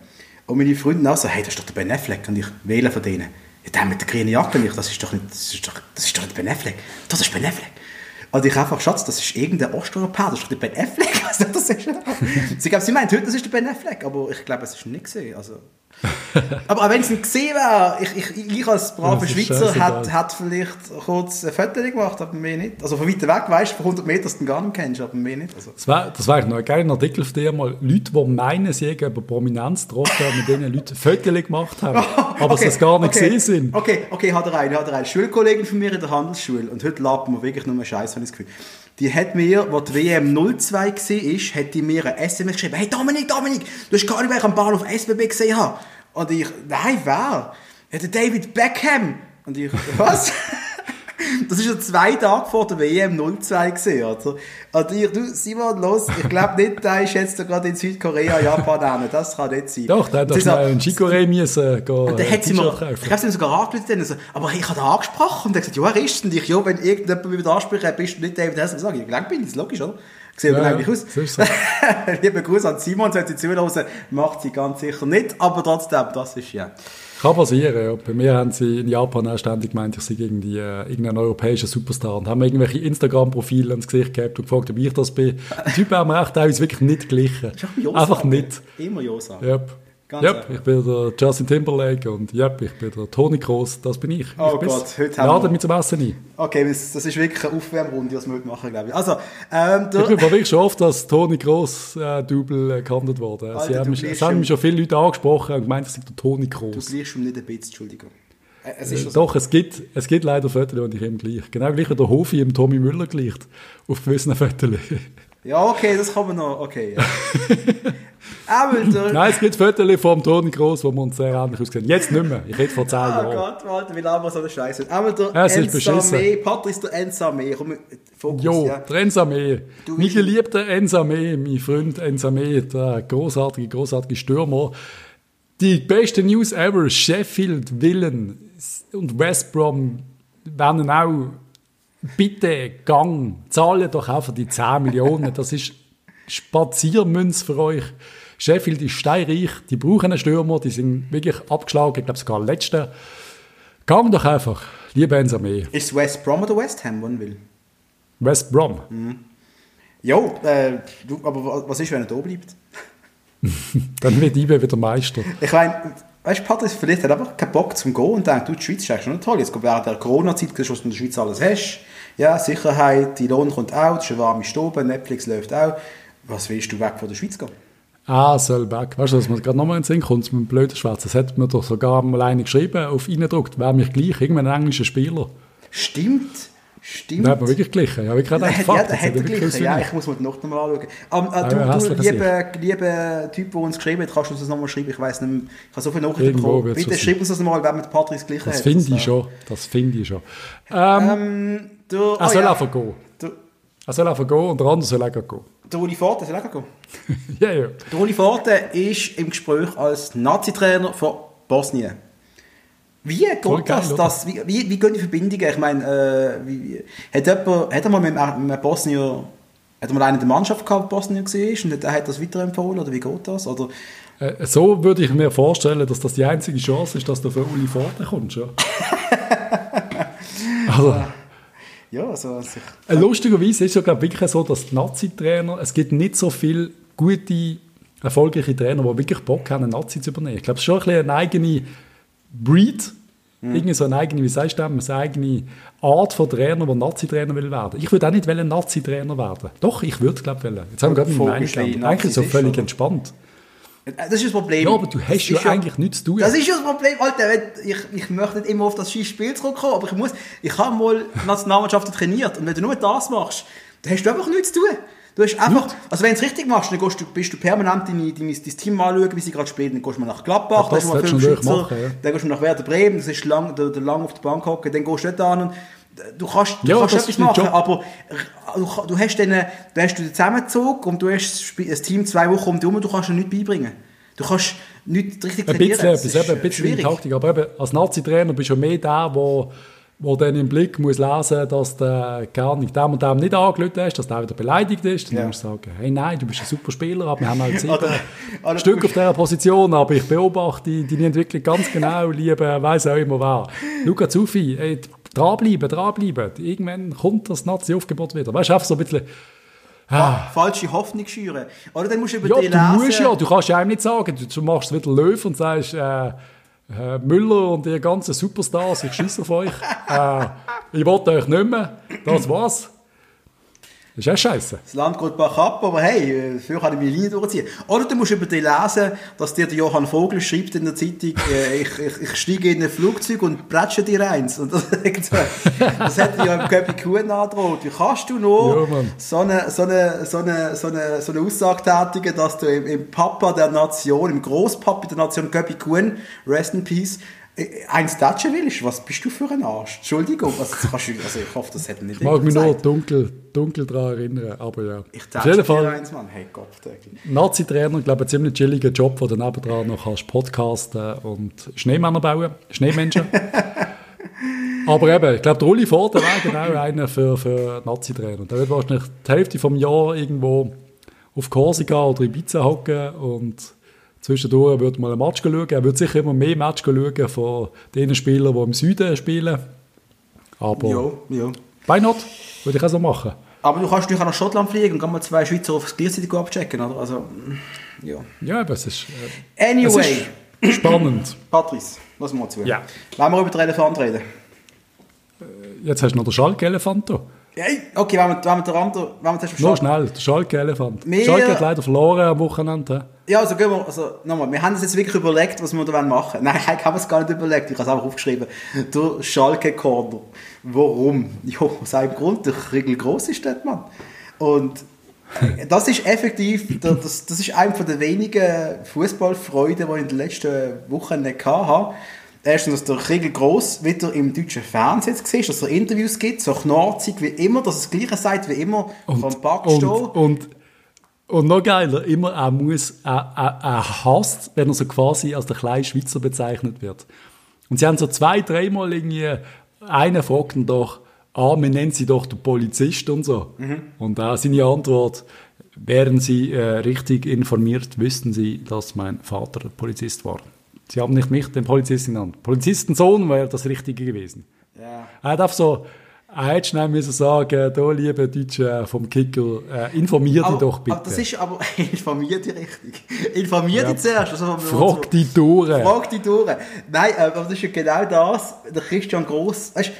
Und meine Freunde auch so, hey, das ist doch der Ben Affleck. Und ich wähle von denen. Ja, der mit der grünen Jacke, nicht, das ist doch nicht, das ist doch, das ist doch nicht Ben Affleck. Das ist Ben Affleck. Und ich einfach, Schatz, das ist irgendein Osteuropäer, das ist doch der Ben Affleck. Also, das ist, sie, glaube, sie meint heute, das ist der Ben Affleck, aber ich glaube, es ist nicht gesehen. Also, aber auch wenn es nicht gesehen wäre, ich, ich, ich als braver Schweizer hätte vielleicht kurz ein Foto gemacht, aber mehr nicht. Also von weiter weg, weißt du, von 100 Metern, dass du den gar nicht kennst, aber mehr nicht. Also. Das wäre das wär noch ein geiler Artikel von dir mal. Leute, die meinen, sie über Prominenz getroffen, mit denen Leute Fotos gemacht haben, aber okay, es gar nicht okay, gesehen sind. Okay, okay, hat er einen, hat er einen. Schulkollegen von mir in der Handelsschule und heute lappen wir wirklich nur Scheiß, habe ich das Gefühl. Die hat mir, wo die WM 02 war, hat die mir ein SMS geschrieben, hey Dominik, Dominik, du hast gar nicht, wer am Bahnhof SBB gesehen habe. Und ich, nein, wer? Ja, der David Beckham. Und ich, was? Das ist ja zwei Tage vor der WM 02 gesehen, oder? Und ich, du, Simon, los, ich glaube nicht, der ist jetzt gerade in Südkorea, Japan hin. Das kann nicht sein. Doch, der hat doch schnell in Chicoré müssen gehen. Und dann hat sie mir, ich habe sie mir sogar angerufen, also, aber ich habe ihn angesprochen und er hat gesagt, ja, er ist und ich, ja, wenn irgendjemand mich wieder anspricht, bist du nicht David Hasselhoff, sage ich, ich glaube, bin ich, das ist logisch, oder? Sieht ja, eigentlich aus. So so. Lieber Gruß an Simon, sollte sie zuhören, macht sie ganz sicher nicht, aber trotzdem, das ist ja. Kann passieren, ja. Bei mir haben sie in Japan auch ständig gemeint, ich sei irgendwie äh, irgendein europäischer Superstar und haben mir irgendwelche Instagram-Profile ans Gesicht gehabt und gefragt, ob ich das bin. Die Typen haben mir echt teilweise wirklich nicht glichen. Einfach nicht. Immer Josa. Yep. Ganz yep, ich bin der Justin Timberlake und yep, ich bin der Tony Kroos, das bin ich. Oh ich Gott, heute haben wir... mich zum Essen ein. Okay, das, das ist wirklich eine Aufwärmrunde, was wir heute machen, glaube ich. Also, ähm. Ich bin wirklich schon oft als Tony Kroos äh, Double äh, gehandelt worden. Alter, Sie haben, mich, es haben mich schon viele Leute angesprochen und gemeint, ich sei der Tony Kroos. Du gleichst schon nicht ein bisschen, Entschuldigung. Äh, es äh, doch, es gibt, es gibt leider Fotos, die ich ihm gleich. Genau gleich wie der Hofi im Tommy Müller gleicht. Auf gewissen Fotos. Ja, okay, das kann man noch. Okay, ja. Nein, es gibt Fotos vom Toni Gross, wo wir uns sehr ähnlich aussehen. Jetzt nicht mehr. Ich rede vor 10 Jahren. Oh Gott, warte, wie lange so eine Scheiße. Aber der ja, Ensame, Patrice der Ensame. Komm, Fokus, jo, ja. der Ensame. Mein geliebter Ensame, mein Freund Ensame, der großartige, großartige Stürmer. Die beste News ever, Sheffield, Villen und West Brom werden auch bitte Gang, zahle doch für die 10 Millionen. Das ist Spaziermünz für euch. Sheffield ist steinreich, die brauchen einen Stürmer, die sind wirklich abgeschlagen, ich glaube sogar letzte. Gang doch einfach, liebe Ensame. Ist West Brom oder West Ham, wann will? West Brom. Mhm. Jo, äh, du, aber was ist, wenn er da bleibt? Dann wird IBE wieder Meister. Ich meine, weißt du, Patrice vielleicht hat einfach keinen Bock zum Gehen und denkt, du, die Schweiz ist eigentlich schon toll. Jetzt während der Corona-Zeit, was du in der Schweiz alles hast. Ja, Sicherheit, die Lohn kommt auch, es ist eine warme Stube, Netflix läuft auch. Was willst du weg von der Schweiz gehen? Ah, soll weg. Weißt du, dass man gerade nochmal in den Sinn kommt mit dem blöden Schwarz. Das hat mir doch sogar mal eine geschrieben, auf Eindruckt, wäre mich gleich, irgendein englischer Spieler. Stimmt. Stimmt. Da hat man wirklich glichen. Ja, ich gerade gedacht, ja, da hat er glichen. Ja, ich muss mir die Nacht nochmal anschauen. Um, äh, du, ja, du lieber, lieber Typ, der uns geschrieben hat, kannst du uns das nochmal schreiben? Ich weiß nicht, ich habe so viele Nachrichten bekommen. Bitte schreib uns das mal, wenn mit Patrice glichen das hat. Find ich schon. Das finde ich schon. Ähm, ähm, du, er soll oh, ja. einfach gehen. Du, er soll einfach gehen und der andere soll auch gehen. Der Uli Forte soll auch gehen? ja, ja. Der Uli Forte ist im Gespräch als Nazi-Trainer von Bosnien. Wie geht Voll das? Geil, das wie, wie, wie, gehen die Verbindungen? Ich meine, äh, wie, hat, jemand, hat er mal mit einem Bosnier, hat er mal einen der Mannschaft gehabt, Bosnier war und der hat das weiterempfohlen oder wie geht das? Oder? Äh, so würde ich mir vorstellen, dass das die einzige Chance ist, dass du für Uli Forte kommst. Ja? also, ja, also, also ich, Lustigerweise ist es ja glaube wirklich so, dass die Nazi-Trainer, es gibt nicht so viele gute, erfolgreiche Trainer, die wirklich Bock haben, einen Nazi zu übernehmen. Ich glaube, es ist schon ein bisschen eine eigene Breed, mhm. irgendwie so eine eigene, wie sagst du, eine eigene Art von Trainer, der Nazi-Trainer will werden. Ich würde auch nicht ein Nazi-Trainer werden. Doch, ich würde, glaube ich, wollen. Jetzt haben wir gerade meine Meinung Eigentlich so völlig oder? entspannt. Das ist das Problem. Ja, aber du hast ja, ja eigentlich nichts zu tun. Das ist ja das Problem, Alter. Ich, ich möchte nicht immer auf das Spiel zurückkommen, aber ich muss, ich habe mal Nationalmannschaften trainiert und wenn du nur das machst, dann hast du einfach nichts zu tun. Du hast einfach, also wenn du es richtig machst, dann gehst du, bist du permanent deine, deine, dein Team anschauen, wie sie gerade spielen. Dann gehst du mal nach Gladbach, ja, dann hast du mal fünf Schützer, ja. dann gehst du nach Werder Bremen, das ist lang, der, der lang auf der Bank hocken, dann gehst du dort an und du kannst, du ja, kannst etwas machen, aber du, du hast dann, du hast den Zusammenzug und du hast das Team zwei Wochen um dich herum, du kannst dir nichts beibringen. Du kannst nichts richtig trainieren. Ein bisschen, etwas, ein bisschen Taktik, aber eben, als Nazi-Trainer bist du mehr der, der wo dann im Blick muss lesen, dass der gar nicht dem und dem nicht angelötet hast, dass der wieder beleidigt ist, dann ja. musst du sagen, hey nein, du bist ein super Spieler, aber wir haben halt sieben oder, Stück auf dieser Position, aber ich beobachte deine Entwicklung ganz genau, liebe, weiss auch immer wer. Luca Zufi, ey, dranbleiben, dranbleiben, irgendwann kommt das Nazi-Aufgebot wieder. Weißt du, einfach so ein bisschen... Ah. Falsche Hoffnung schüren. Oder dann musst du über ja, die du lesen. Musst ja, du kannst ja einem nicht sagen, du machst wieder Löw und sagst, äh, äh, Müller und die ganzen Superstars, ich schieße auf euch. Äh, ich wollte euch nicht mehr. Das war's. Das ist ja scheiße. Das Land geht bach ab, aber hey, dafür kann ich meine Linie durchziehen. Oder du musst über dich lesen, dass dir der Johann Vogel schreibt in der Zeitung, äh, ich, ich, ich steige in ein Flugzeug und plätsche dir eins. Und das, das hätte ja im Köpi Kuhn angedroht. Wie kannst du nur Ja, so, eine, so, eine, so, eine, so, eine, so eine Aussage tätigen, dass du im, im Papa der Nation, im Großpapa der Nation Köpi Kuhn, rest in peace, äh, eins tätschen willst? Was bist du für ein Arsch? Entschuldigung, also, kannst du, also ich hoffe, das hätte nicht Ich mag mich nur dunkel, dunkel daran erinnern, aber ja. Ich tätsche dir eins, Mann. Hey, Kopfdeckel. Nazi-Trainer, ich glaube, ein ziemlich chilliger Job, wo du nebendran noch kannst podcasten und Schneemänner bauen, Schneemenschen. Aber eben, ich glaube, der Uli Vorder wäre genau einer für, für Nazi-Trainer. Der wird wahrscheinlich die Hälfte vom Jahr irgendwo auf Korsika oder Ibiza hocken und zwischendurch würde mal ein Match schauen. Er wird sicher immer mehr Match schauen von den Spielern, die im Süden spielen. Aber Ja, ja. why not? Würde ich auch so machen. Aber du kannst natürlich auch nach Schottland fliegen und kann mal zwei Schweizer aufs gleichzeitig abchecken, oder? Also, mm, ja. Ja, aber es ist, äh, Anyway, es ist spannend. Patrice, lass mal zu. Ja. Wollen wir über den Elefant reden? Jetzt hast du noch den Schalke-Elefant da. Hey, okay, wenn wir, wenn wir den anderen, wenn wir zuerst Nur schnell, der Schalke-Elefant. Schalke hat leider verloren am Wochenende. Ja, also gehen wir, also nochmal, wir haben uns jetzt wirklich überlegt, was wir da machen wollen. Nein, ich habe es gar nicht überlegt, ich habe es einfach aufgeschrieben. Der Schalke-Corner. Warum? Ja, aus einem Grund, der Riegel gross ist dort, Mann. Und das ist effektiv, das, das ist eine der wenigen Fußballfreuden, die ich in den letzten Wochen nicht hatte. Erstens, dass der Riegel Gross wieder im deutschen Fernsehen sehen ist, dass er Interviews gibt, so knarzig wie immer, dass er das Gleiche sagt wie immer vom Back und, und, und noch geiler, immer er muss, er, er, er hasst, wenn er so quasi als der kleine Schweizer bezeichnet wird. Und sie haben so zwei, dreimal irgendwie, einer fragt ihn doch, ah, wir nennen sie doch den Polizist und so. Und da seine Antwort, wären Sie äh, richtig informiert, wüssten Sie, dass mein Vater Polizist war. Sie haben nicht mich, den Polizisten genannt. Polizistensohn wäre das Richtige gewesen. Ja. Er einfach so, schnell müssen sagen, da, liebe Deutsche vom Kicker, äh, informier dich doch bitte. Aber das ist aber, informier dich richtig. Informier dich zuerst. Also, Frag die durch. Frag die durch. Nein, äh, aber das ist ja genau das. Der Christian Gross, weißt,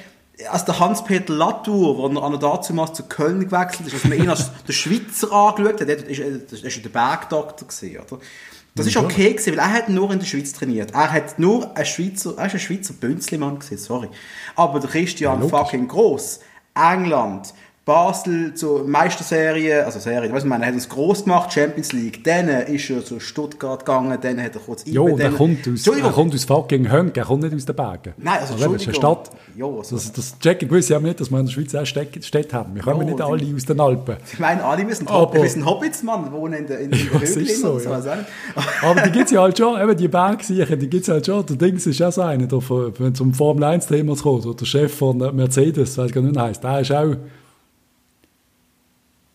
als der Hans-Peter Latour, der an der dazumals zu Köln gewechselt ist, als man ihn als der Schweizer angeschaut hat, das ja der Bergdoktor gewesen, oder? Das ist okay gewesen, weil er hat nur in der Schweiz trainiert. Er hat nur ein Schweizer, er ist ein Schweizer Bünzlimann gewesen, sorry. Aber der Christian logisch. fucking Gross, England, Basel zur Meisterserie, also Serie, weißt du, ich meine, er hat uns gross gemacht, Champions League, dann ist er zu Stuttgart gegangen, dann hat er kurz Jo, IB, der dann- kommt aus, er kommt aus fucking Hönk, er kommt nicht aus den Bergen. Nein, also eine Entschuldigung. Stadt. Ja, also- das, das checken gewisse haben nicht, dass wir in der Schweiz auch Städte, haben. Wir kommen Ja, nicht die- alle aus den Alpen. Ich meine, alle müssen, Aber- wir sind Hobbits, Mann, wohnen in den in, in Ja, ist so, so. ja. du? Aber die gibt es ja halt schon, eben die Bergsiechen, die gibt es halt schon. Der Dings ist auch so einer, der wenn es um Formel 1-Thema kommt, oder der Chef von Mercedes, weiß gar nicht, wie er heisst, der ist auch,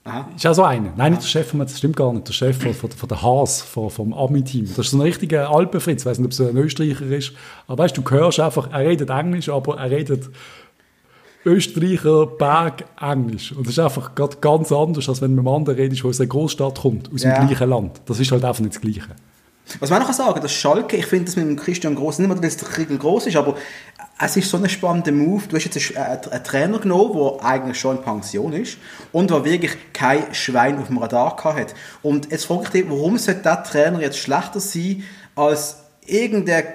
Aha. ist auch so einer. Nein, nicht der Chef von das stimmt gar nicht, der Chef von, von, von der Haas, von, vom Ami-Team. Das ist so ein richtiger Alpenfritz, ich weiß nicht, ob es ein Österreicher ist, aber weißt du, du hörst einfach, er redet Englisch, aber er redet Österreicher Berg-Englisch. Und das ist einfach ganz anders, als wenn du mit einem anderen redest, der aus einer Großstadt kommt, aus Ja. dem gleichen Land. Das ist halt einfach nicht das Gleiche. Was man noch sagen kann, das Schalke, ich finde das mit dem Christian Gross, nicht mehr, weil es der Kriegel groß ist, aber es ist so ein spannender Move. Du hast jetzt einen, einen, Trainer genommen, der eigentlich schon in Pension ist und der wirklich kein Schwein auf dem Radar hat. Und jetzt frage ich dich, warum sollte der Trainer jetzt schlechter sein als irgendein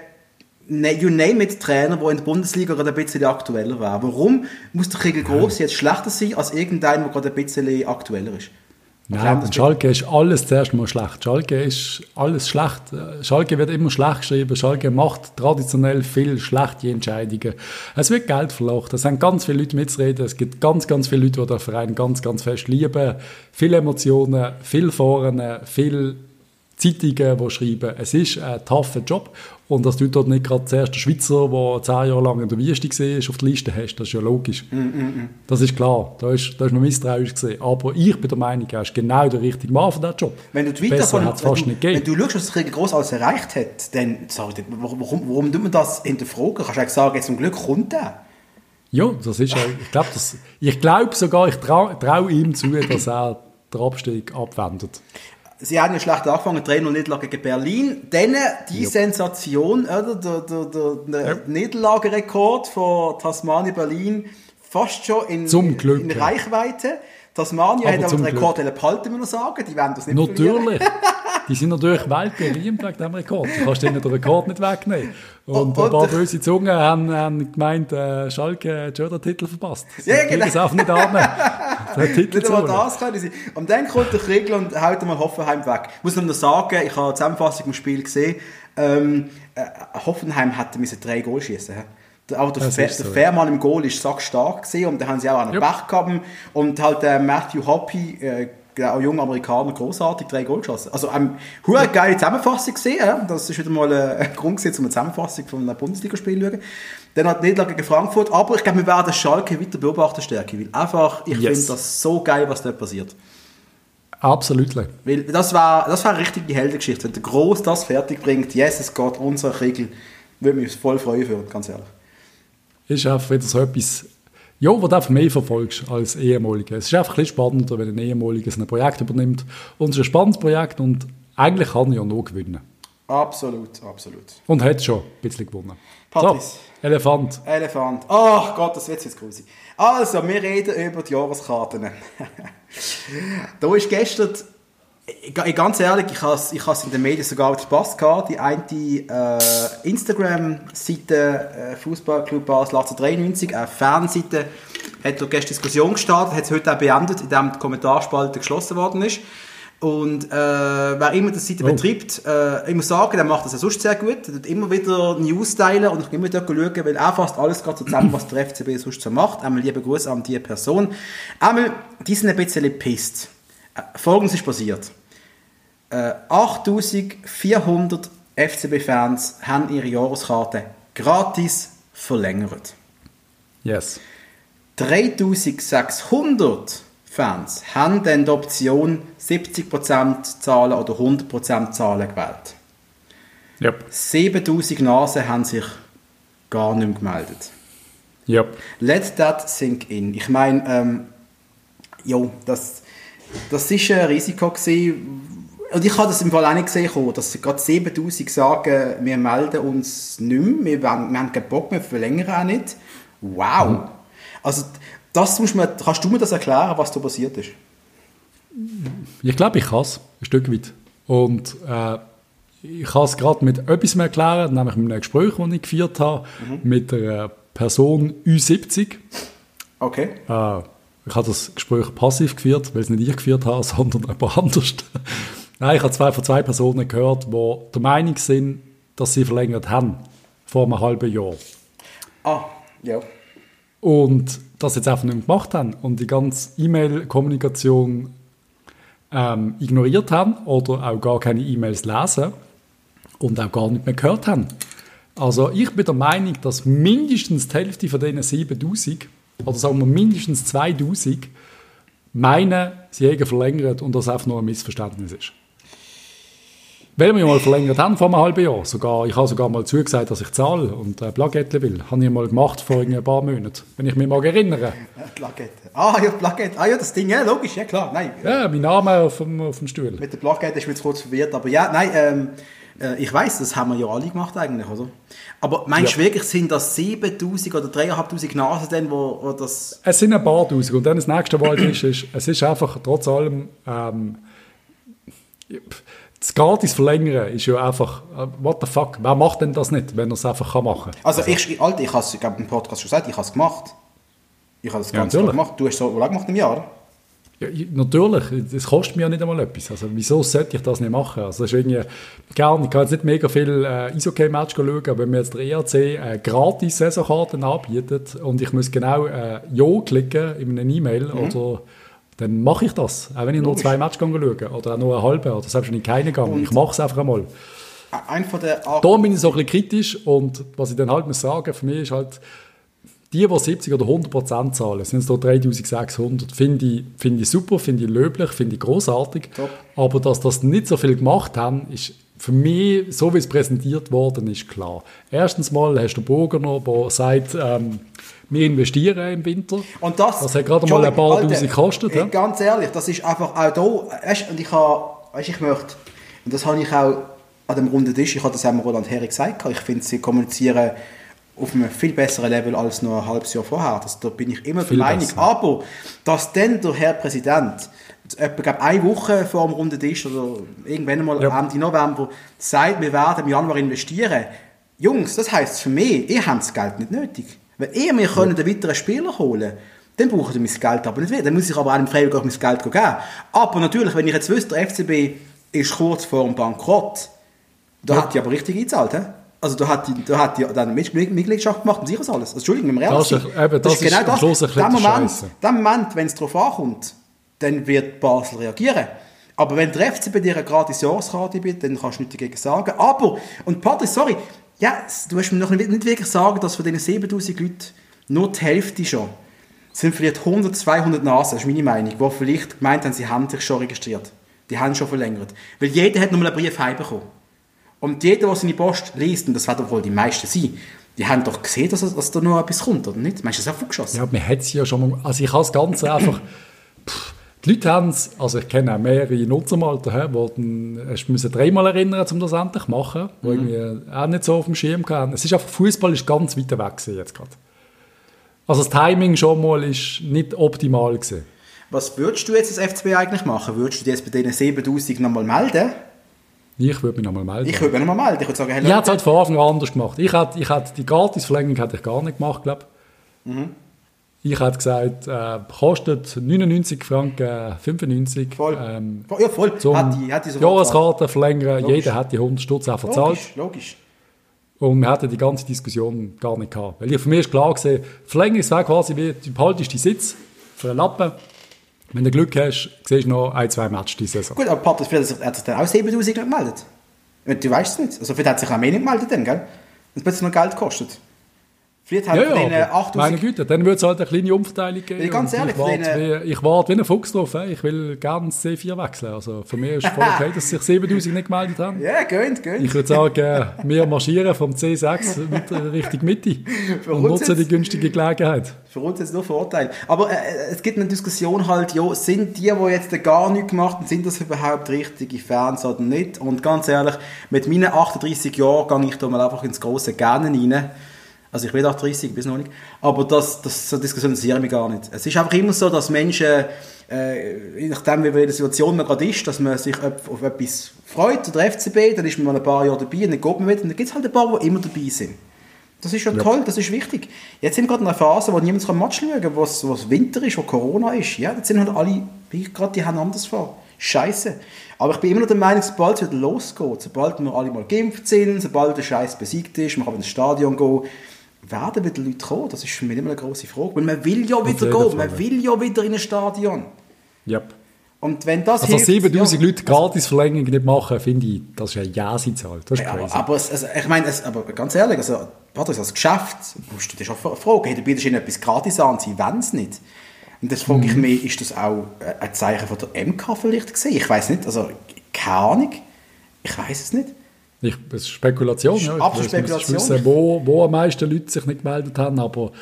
Ne- You name it Trainer, der in der Bundesliga gerade ein bisschen aktueller wäre. Warum muss der Kriegel Gross jetzt schlechter sein als irgendein, der gerade ein bisschen aktueller ist? Nein, und Schalke ist alles zuerst mal schlecht. Schalke ist alles schlecht. Schalke wird immer schlecht geschrieben. Schalke macht traditionell viel schlechte Entscheidungen. Es wird Geld verlocht. Es haben ganz viele Leute mitzureden. Es gibt ganz, ganz viele Leute, die den Verein ganz, ganz fest lieben. Viele Emotionen, viel Foren, viel Zeitungen, die schreiben, es ist ein tougher Job. Und dass du dort nicht gerade zuerst der Schweizer, der zehn Jahre lang in der Wüste war, auf der Liste hast, das ist ja logisch. Das ist klar. Da ist, da ist man misstrauisch gesehen. Aber ich bin der Meinung, er ist genau der richtige Mann für diesen Job. Wenn du die Besser es fast nicht du, wenn gegeben. du schaust, was Krieg groß alles erreicht hat, dann sorry, warum, warum, tut man das hinterfragen? Kannst du eigentlich sagen, jetzt zum Glück kommt er. Ja, das ist, ich glaube ich glaube sogar, ich traue trau ihm zu, dass er den Abstieg abwendet. Sie haben ja schlecht angefangen, 3-0 Niederlage gegen Berlin. Dann die Sensation, oder? Der, der, der, der Niederlagerekord von Tasmania Berlin fast schon in, in. Reichweite. Tasmania Aber hat aber den Rekord behalten, muss man sagen. Die werden das nicht Natürlich. Die sind natürlich weltberühmt wegen diesem Rekord. Du kannst ihnen den Rekord nicht wegnehmen. Und, Und- ein paar böse Zungen haben, haben gemeint, äh, Schalke hat schon den Titel verpasst. Sie Ja, genau. es einfach nicht an, den Titel Nicht einmal das können sie. Und dann kommt der Kriegel und haut einmal Hoffenheim weg. Ich muss noch sagen, ich habe die Zusammenfassung im Spiel gesehen. Ähm, äh, Hoffenheim hätte müssen drei Goal schießen. Aber der, Das Fe so, der ja. Fairmann im Goal ist so stark gesehen und da haben sie auch einen. Pech gehabt. Und halt äh, Matthew Hoppy, äh, der junge Amerikaner, großartig drei Goal geschossen. Also eine ähm, geile Zusammenfassung gesehen. Ja? Das ist wieder mal äh, ein Grund gewesen, um eine Zusammenfassung von einem Bundesligaspiel zu schauen. Dann hat die Niederlage gegen Frankfurt. Aber ich glaube, wir werden Schalke weiter beobachten stärker. Weil einfach, ich Yes. finde das so geil, was dort passiert. Absolut. Weil das war, das war eine richtige Heldengeschichte. Wenn der Groß das fertig bringt, yes, es geht, unser Kriegel, würde mich voll freuen für, ganz ehrlich. Ist einfach wieder so etwas, ja, was du einfach mehr verfolgst als ehemaliger. Es ist einfach ein bisschen spannender, wenn ein ehemaliger so ein Projekt übernimmt. Und es ist ein spannendes Projekt und eigentlich kann er ja nur gewinnen. Absolut, absolut. Und hat schon ein bisschen gewonnen. Patrice. So, Elefant. Elefant. Ach Gott, das wird jetzt grusig. Also, wir reden über die Jahreskarten. da ist gestern, ganz ehrlich, ich habe es ich has in den Medien sogar verpasst gehabt, die eine äh, Instagram-Seite äh, Fußballclub Basel 1893, eine Fanseite, hat da gestern Diskussion gestartet, hat es heute auch beendet, indem die Kommentarspalte geschlossen worden ist. Und äh, wer immer die Seite Oh. betreibt, äh, ich muss sagen, der macht das ja sonst sehr gut. Er tut immer wieder News teilen und ich kann immer dort schauen, weil er fasst alles gerade zusammen, was der FCB sonst so macht. Einmal liebe Grüße an diese Person. Einmal, die sind ein bisschen pisst. Äh, Folgendes ist passiert. Äh, 8400 FCB-Fans haben ihre Jahreskarte gratis verlängert. Yes. 3600 Fans haben dann die Option 70% zahlen oder 100% zahlen gewählt. Yep. 7000 Nasen haben sich gar nicht mehr gemeldet. Yep. Let that sink in. Ich meine, ähm, jo, das, das ist ein Risiko gewesen. Und ich habe das im Fall auch nicht gesehen, dass gerade 7000 sagen, wir melden uns nicht mehr, wir, wollen- wir haben keinen Bock mehr, wir verlängern auch nicht. Wow. Also, das muss man, kannst du mir das erklären, was da passiert ist? Ich glaube, ich kann es, ein Stück weit. Und äh, ich kann es gerade mit etwas mehr erklären, nämlich mit einem Gespräch, das ich geführt habe, mit einer Person Ü70. Okay. Äh, ich habe das Gespräch passiv geführt, weil es nicht ich geführt habe, sondern jemand anders. Nein, ich habe zwei von zwei Personen gehört, die der Meinung sind, dass sie verlängert haben, vor einem halben Jahr. Ah, ja. Und das jetzt einfach nicht mehr gemacht haben und die ganze E-Mail-Kommunikation ähm, ignoriert haben oder auch gar keine E-Mails lesen und auch gar nicht mehr gehört haben. Also ich bin der Meinung, dass mindestens die Hälfte von diesen 7000 oder sagen wir mindestens 2000 meinen, sie hätten verlängert und das einfach nur ein Missverständnis ist. Weil wir ja mal verlängert haben vor einem halben Jahr. Sogar, ich habe sogar mal zugesagt, dass ich zahle und äh, Plakette will. Habe ich mal gemacht vor ein paar Monaten, wenn ich mich mag erinnere. Ja, Plakette. Ah, ja, Plakette. Ah, ja, das Ding, ja, logisch, ja, klar. Nein, Ja, mein Name auf dem, auf dem Stuhl. Mit der Plakette ist mir jetzt kurz verwirrt, aber ja, nein, ähm, äh, ich weiß, das haben wir ja alle gemacht eigentlich, oder? Aber meinst du Ja. wirklich, sind das 7000 oder 3500 Nasen denn, wo, wo das... Es sind ein paar tausend. Und dann das nächste, halt ist, ist, es ist einfach trotz allem, ähm, das gratis verlängern ist ja einfach, äh, what the fuck, wer macht denn das nicht, wenn er es einfach kann machen kann? Also, ich, Alter, ich habe es, im Podcast schon gesagt, ich habe es gemacht. Ich habe das Ja, Ganze natürlich. gemacht. Du hast so, wie lange gemacht im Jahr? Ja, ich- natürlich, das kostet mir ja nicht einmal etwas. Also, wieso sollte ich das nicht machen? Also, das ist irgendwie, gern, ich kann jetzt nicht mega viel äh, Eishockey-Match schauen, aber wenn mir jetzt der ERC äh, gratis Saisonkarten anbietet und ich muss genau äh, Ja klicken in einer E-Mail, oder dann mache ich das. Auch wenn ich nur Logisch. zwei Matches schaue oder auch nur eine halbe oder selbst wenn ich keine gehe. Ich mache es einfach einmal. Ein von der... Ar- Da bin ich so ein bisschen kritisch und was ich dann halt muss sagen, für mich ist halt, die, die 70 oder 100 Prozent zahlen, sind es da 3600, finde ich, finde ich super, finde ich löblich, finde ich großartig. Aber dass das nicht so viel gemacht haben, ist für mich, so wie es präsentiert worden ist, klar. Erstens mal hast du Burgener, der sagt, ähm, wir investieren im Winter. Und das, Das hat gerade mal ein paar Entschuldigung, Tausend gekostet, ja? Ganz ehrlich, das ist einfach auch da, weißt, und ich habe, weißt, ich möchte, und das habe ich auch an dem runden Tisch, ich habe das auch Roland Herrig gesagt, ich finde, sie kommunizieren auf einem viel besseren Level als noch ein halbes Jahr vorher. Das, da bin ich immer Viel der Meinung. besser. Aber, dass dann der Herr Präsident etwa glaub, eine Woche vor dem runden Tisch oder irgendwann einmal Ja. Ende November sagt, wir werden im Januar investieren. Jungs, das heisst für mich, ihr habt das Geld nicht nötig. Wenn ihr mir könnt einen weiteren Spieler holen dann braucht ihr mein Geld aber nicht wieder. Dann muss ich aber einem Freiwillig auch mein Geld geben. Aber natürlich, wenn ich jetzt wüsste, der FCB ist kurz vor dem Bankrott, da hat die aber richtig eingezahlt. He? Also da hat die, da hat die dann Mitgliedschaft gemacht und sicher alles. Also, Entschuldigung, wir ehrlich Das ist- eben, das ist am Schluss ein Der Moment, der Moment, wenn es darauf ankommt, dann wird Basel reagieren. Aber wenn der FCB dir eine gratis Jahreskarte bietet, dann kannst du nichts dagegen sagen. Aber, und Patrick, sorry, ja, du hast mir noch nicht, nicht wirklich sagen, dass von diesen 7000 Leuten nur die Hälfte schon sind vielleicht 100, 200 Nasen, das ist meine Meinung, die vielleicht gemeint haben, sie haben sich schon registriert. Die haben schon verlängert. Weil jeder hat nochmal einen Brief heimbekommen. Und jeder, der seine Post liest, und das werden wohl die meisten sein, die haben doch gesehen, dass, dass da noch etwas kommt, oder nicht? Meinst du, das ist auch geschossen? Ja, man hat es ja schon mal. Also ich habe das Ganze einfach. Pff, die Leute haben es, also ich kenne auch mehrere Nutzer he, die dann, hast müssen dreimal erinnern, um das endlich zu machen, die irgendwie auch nicht so auf dem Schirm hatten. Es ist einfach, Fußball ist ganz weit weg jetzt gerade. Also das Timing schon mal ist nicht optimal gewesen. Was würdest du jetzt als FCB eigentlich machen? Würdest du dich jetzt bei diesen 7000 nochmal melden? Ich würde mich nochmal melden. Ich würde mich nochmal melden. Ich würde sagen, hey, Ich hätte es halt von Anfang an anders gemacht. Ich hätte, ich hätte die Gratis-Verlängerung hätte ich gar nicht gemacht, glaube Mhm. ich. hätte gesagt, äh, kostet 99 Franken äh, 95. voll. Ähm, ja, voll. zum hat die, hat die Jahreskarte verlängern, Logisch. jeder hat die 100 Stutz auch verzahlt. Logisch, logisch. Und wir hätten die ganze Diskussion gar nicht gehabt. Weil ich, für mich ist klar gesehen, Verlängerung wäre quasi wie, du behaltest die Sitz für einen Lappen. Wenn du Glück hast, siehst du noch ein, zwei Matches diese Saison. Gut, aber Patrick, vielleicht hat sich- dann auch 7000 nicht gemeldet. Du weißt es nicht. Also vielleicht hat sich auch mehr nicht gemeldet dann, gell? Es plötzlich noch Geld kostet. Vielleicht hat Ja, ja, denen aber meine 8000... Güte, dann würde es halt eine kleine Umverteilung geben. Ja, ganz ehrlich, ich warte, wie, ich warte wie ein Fuchs drauf. Ich will gerne das C4 wechseln. Also für mich ist es voll okay, dass sich 7000 nicht gemeldet haben. Ja, gönnt, gönnt. Ich würde sagen, äh, wir marschieren vom C6 mit, äh, Richtung Mitte Für und nutzen die günstige Gelegenheit. Für uns jetzt nur Vorteil. Aber äh, es gibt eine Diskussion halt, ja, sind die, die jetzt gar nichts gemacht haben, sind das überhaupt richtige Fans oder nicht? Und ganz ehrlich, mit meinen 38 Jahren gehe ich da mal einfach ins große Gerne rein. Also ich bin 38, bis noch nicht. Aber das, das, so Diskussion interessiert mich gar nicht. Es ist einfach immer so, dass Menschen, äh, je nachdem wie in der Situation man gerade ist, dass man sich auf auf etwas freut, der FCB, dann ist man mal ein paar Jahre dabei und dann geht man wieder. Und dann gibt es halt ein paar, die immer dabei sind. Das ist ja, toll, das ist wichtig. Jetzt sind wir gerade in einer Phase, wo niemand ein Match schauen kann, wo es Winter ist, wo Corona ist. Ja, jetzt sind halt alle, wie gerade, die haben anders vor. Scheiße. Aber ich bin immer noch der Meinung, sobald es wieder losgeht, sobald wir alle mal geimpft sind, sobald der Scheiß besiegt ist, man kann ins Stadion gehen, werden wieder Leute kommen. Das ist für mich immer eine große Frage. Weil man will ja wieder gehen, man will ja wieder in ein Stadion. Yep. Und wenn das Also hilft, 7000 ja. Leute Gratis-Verlängerung nicht machen, finde ich, das ist eine Jasi-Zahl. Das ist Ja, crazy. aber, aber es, also, ich meine, es, aber ganz ehrlich, also, Patrick, als Geschäft musst du dich schon fra- fragen, hey, du bietest ihnen etwas gratis an, sie wollen es nicht. Und das frage Mhm. ich mich, ist das auch ein Zeichen von der MK vielleicht gesehen? Ich weiß nicht, also keine Ahnung. Ich weiß es nicht. Ich, das ist Spekulation. Ja. Ich Absolut Spekulation. Wissen, wo, wo am meisten Leute sich nicht gemeldet haben. Aber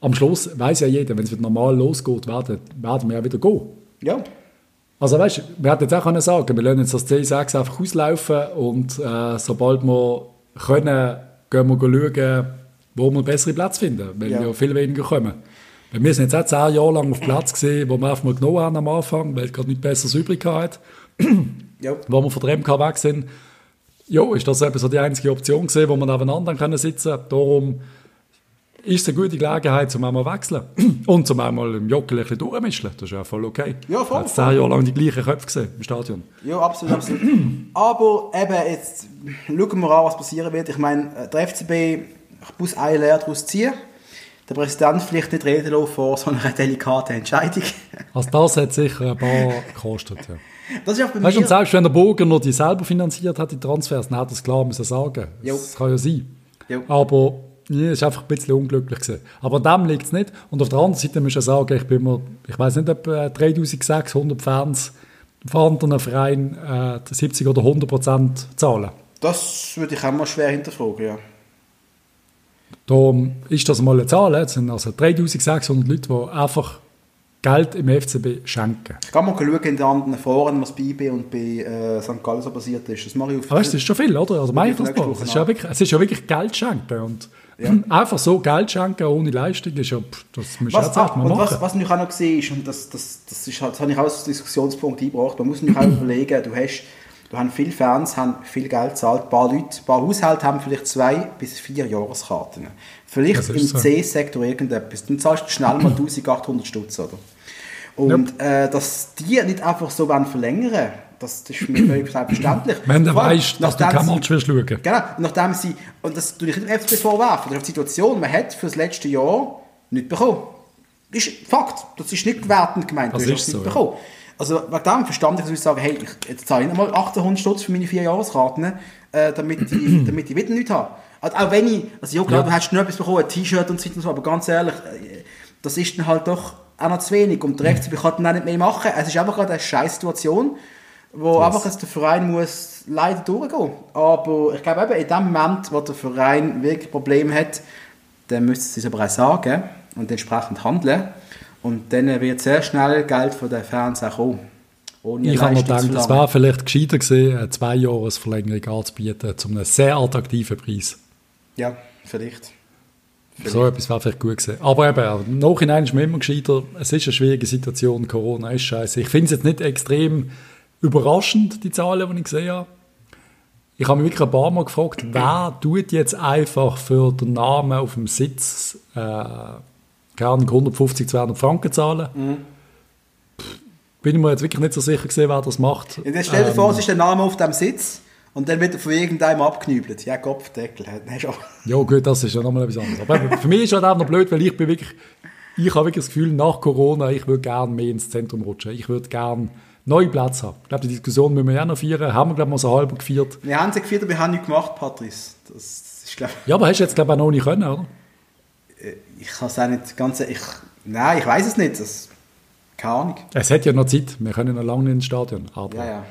am Schluss weiß ja jeder, wenn es wieder normal losgeht, werden, werden wir ja wieder gehen. Ja. Also weißt du, wir hätten jetzt auch können sagen, wir lassen jetzt das C6 einfach auslaufen und äh, sobald wir können, gehen wir schauen, wo wir bessere Plätze finden, weil Ja. ja, viel weniger kommen. Weil wir sind jetzt auch zehn Jahre lang auf Platz gesehen, wo wir einfach mal genommen haben am Anfang, weil gerade nichts Besseres übrig hatten. ja. Wo wir von der MK weg sind, ja, ist das eben so die einzige Option gesehen, wo wir nebeneinander können sitzen können. Darum ist es eine gute Gelegenheit, um einmal zu wechseln. Und zum einmal im Jockel ein bisschen durchmischen. Das ist ja voll okay. Ja, voll, habe zehn Jahre lang die gleichen Köpfe gesehen im Stadion. Ja, absolut, absolut. Aber eben, jetzt schauen wir an, was passieren wird. Ich meine, äh, der FCB ich muss eine Lehre daraus ziehen. Der Präsident vielleicht nicht reden lassen vor so einer delikaten Entscheidung. Also das hat sicher ein paar gekostet. Ja. Das ist auch bei Weißt mir... und selbst wenn der Bogen noch die selber finanziert hat, die Transfers, dann hätte er es klar müssen sagen. Jo. Das kann ja sein. Jo. Aber ja, es ist einfach ein bisschen unglücklich gewesen. Aber an dem liegt es nicht. Und auf der anderen Seite muss ich sagen, ich bin mir, ich weiß nicht, ob äh, 3600 Fans von anderen Vereinen äh, 70 oder 100 Prozent zahlen. Das würde ich auch mal schwer hinterfragen, ja. Darum ist das mal eine Zahl. Es sind also 3600 Leute, die einfach Geld im FCB schenken. Ich kann mal schauen in den anderen Foren, was bei IB und bei äh, St. Gallen so passiert ist. Das mache ich auf... Aber das ist schon viel, oder? Also meine ich das Es ist, ja wirklich, es ist ja wirklich Geld schenken. Und Ja. Einfach so Geld schenken ohne Leistung ist ja, das muss was, auch mal machen. Was, was ich auch noch sehe, ist, und das, das, das, ist, halt, das habe ich auch als Diskussionspunkt eingebracht, man muss sich auch überlegen, du hast, du hast viele Fans, haben viel Geld gezahlt, ein paar Leute, ein paar Haushalte haben vielleicht zwei bis vier Jahreskarten. Vielleicht im so. C-Sektor irgendetwas, dann zahlst du schnell mal 1800 Stutz, oder? Und ja. äh, dass die nicht einfach so verlängern das, das ist mir völlig selbstverständlich. Wenn du weißt, dass du kein Match wirst schauen. Genau, nachdem sie, und das tue ich nicht dem FCB vorwerfen, die Situation, man hat für das letzte Jahr nicht bekommen. Das ist Fakt, das ist nicht gewertend gemeint, das du hast so, nicht bekommen. Also wegen dem verstand ich, dass ich sage, hey, ich jetzt zahle ich nochmal 1800 Stutz für meine vier Jahreskarten, äh, damit, ich, damit ich wieder nichts habe. Also auch wenn ich, also ja klar, ja. du hast nur etwas bekommen, ein T-Shirt und so, aber ganz ehrlich, äh, das ist dann halt doch auch noch zu wenig. Und der FCB kann dann auch nicht mehr machen. Es ist einfach gerade eine scheiß Situation, wo yes. einfach der Verein muss leider durchgehen. Aber ich glaube eben, in dem Moment, wo der Verein wirklich Probleme hat, dann müsste sie es aber auch sagen und entsprechend handeln. Und dann wird sehr schnell Geld von den Fans auch kommen. ich habe mir gedacht, es wäre vielleicht gescheiter gewesen, eine Zwei-Jahres-Verlängerung anzubieten, zu einem sehr attraktiven Preis. Ja, vielleicht. So etwas wäre vielleicht gut gewesen. Aber eben, Nachhinein ist mir immer gescheiter, es ist eine schwierige Situation, Corona ist scheiße. Ich finde es jetzt nicht extrem überraschend, die Zahlen, die ich gesehen habe. Ich habe mich wirklich ein paar Mal gefragt, wer tut jetzt einfach für den Namen auf dem Sitz äh, keine 150, 200 Franken zahlen? Mhm. Bin ich mir jetzt wirklich nicht so sicher gesehen, wer das macht. Ja, stell dir ähm, vor, es ist der Name auf dem Sitz und dann wird er von irgendeinem abknübelt. Ja, Kopfdeckel. ja gut, das ist ja nochmal etwas anderes. Aber für mich ist halt auch noch blöd, weil ich bin wirklich, ich habe wirklich das Gefühl, nach Corona, ich würde gerne mehr ins Zentrum rutschen. Ich würde gerne neue Plätze haben. Ich glaube, die Diskussion müssen wir ja noch feiern. Haben wir, glaube ich, mal so halb gefeiert. Wir haben sie gefeiert, aber wir haben nichts gemacht, Patrice. Das ist, glaub... Ja, aber hast du jetzt, glaube ich, auch noch nicht können, oder? Äh, ich kann es auch nicht ganz... Ich, nein, ich weiß es nicht. Das, keine Ahnung. Es hat ja noch Zeit. Wir können noch lange nicht ins Stadion. Aber, ja, ja.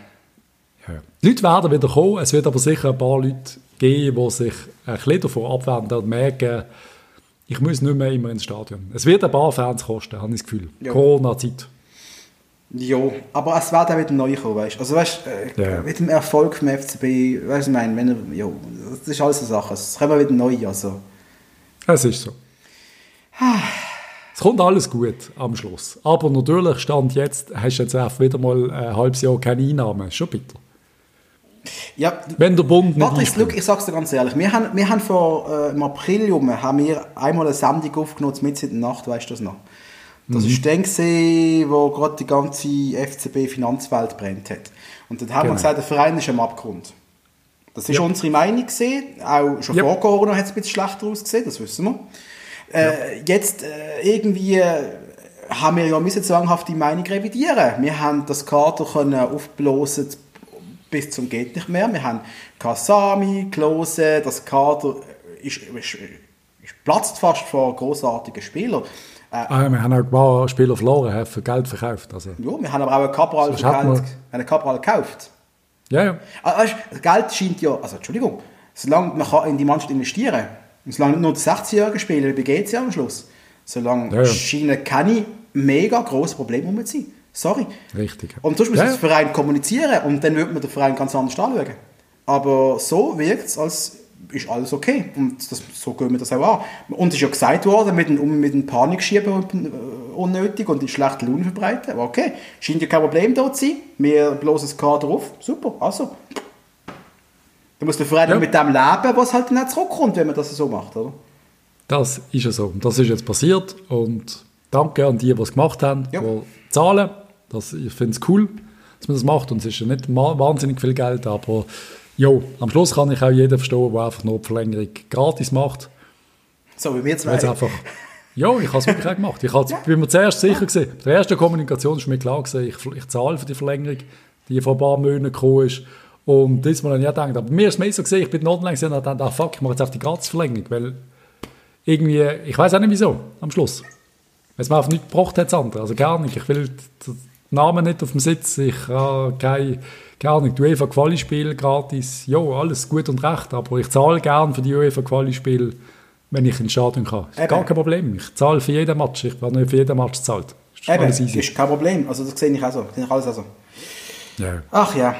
Ja. Die Leute werden wieder kommen. Es wird aber sicher ein paar Leute geben, die sich ein bisschen davon abwenden und merken, ich muss nicht mehr immer ins Stadion. Es wird ein paar Fans kosten, habe ich das Gefühl. Ja. Corona-Zeit. Ja, aber es wird auch wieder neu kommen, weißt Also weißt, äh, ja. mit dem Erfolg vom FCB, weißt du, ich meine, wenn er, ja, das ist alles eine Sache, es kommen wieder neu, also. Es ist so. es kommt alles gut am Schluss. Aber natürlich, Stand jetzt, hast du jetzt auch wieder mal ein halbes Jahr keine Einnahmen. Schon bitter. Ja, Wenn der Bund nicht Patrick, look, ich sag's dir ganz ehrlich, wir haben, wir haben vor, äh, im April haben wir einmal eine Sendung aufgenommen, mit in der Nacht, weißt du das noch? Das mhm. ist dann gesehen, wo gerade die ganze FCB-Finanzwelt brennt hat. Und dann haben genau. wir gesagt, der Verein ist am Abgrund. Das ist ja. unsere Meinung gesehen. Auch schon ja. vor Corona hat es ein bisschen schlechter ausgesehen, das wissen wir. Äh, ja. Jetzt äh, irgendwie äh, haben wir ja müssen zwanghafte Meinung revidieren. Wir haben das Kader können aufblasen bis zum geht nicht mehr. Wir haben Kasami, Klose, das Kader ist, ist, ist platzt fast vor großartigen Spielern. Äh, ah, wir haben auch ein paar Spieler verloren, haben für Geld verkauft. Also. Ja, wir haben aber auch einen Cabral für Geld, einen Cabral gekauft. Ja, ja. Also, Geld scheint ja, also Entschuldigung, solange man kann in die Mannschaft investieren kann, und solange nicht nur die 60-Jährigen spielen, wie geht es ja am Schluss, solange ja, ja. scheinen keine mega grosse Probleme um zu sein. Sorry. Richtig. Und sonst muss ja. das Verein kommunizieren und dann würde man den Verein ganz anders anschauen. Aber so wirkt es, als ist alles okay. Und das, so gehen wir das auch an. Und es ist ja gesagt worden, mit dem, mit dem Panikschieben äh, unnötig und die schlechte Laune verbreiten. Aber okay, scheint ja kein Problem dort zu sein. Wir bloßen das Kader auf. Super, also. Da muss der Verein ja. mit dem leben, was halt nicht zurückkommt, wenn man das so macht, oder? Das ist ja so. Das ist jetzt passiert und danke an die, die es gemacht haben, ja. die zahlen. Das, ich finde es cool, dass man das macht und es ist ja nicht wahnsinnig viel Geld, aber Jo, am Schluss kann ich auch jeden verstehen, der einfach nur die Verlängerung gratis macht. So wie wir zwei. einfach, ja, ich habe es wirklich auch gemacht. Ich ja. bin mir zuerst sicher gewesen. Bei der ersten Kommunikation ist mir klar gewesen, ich, ich zahle für die Verlängerung, die vor ein paar Monaten gekommen ist. Und das habe ich ja gedacht. Aber mir ist es mehr so gesehen, ich bin online gesehen und habe gedacht, ah, fuck, ich mache jetzt auf die Gratisverlängerung, weil irgendwie, ich weiß auch nicht wieso, am Schluss. Weil es mir einfach nicht gebracht hat, das andere. Also gar nicht. Ich will Namen nicht auf dem Sitz, ich habe keine keine Ahnung, die UEFA Quali-Spiel gratis, ja, alles gut und recht, aber ich zahle gerne für die UEFA Quali-Spiel, wenn ich ins Stadion kann. Ist gar kein Problem. Ich zahle für jeden Match. Ich werde nicht für jeden Match gezahlt. Ist Eben, ist kein Problem. Also das sehe ich auch so. Das sehe ich alles auch so. Ja. Ach ja.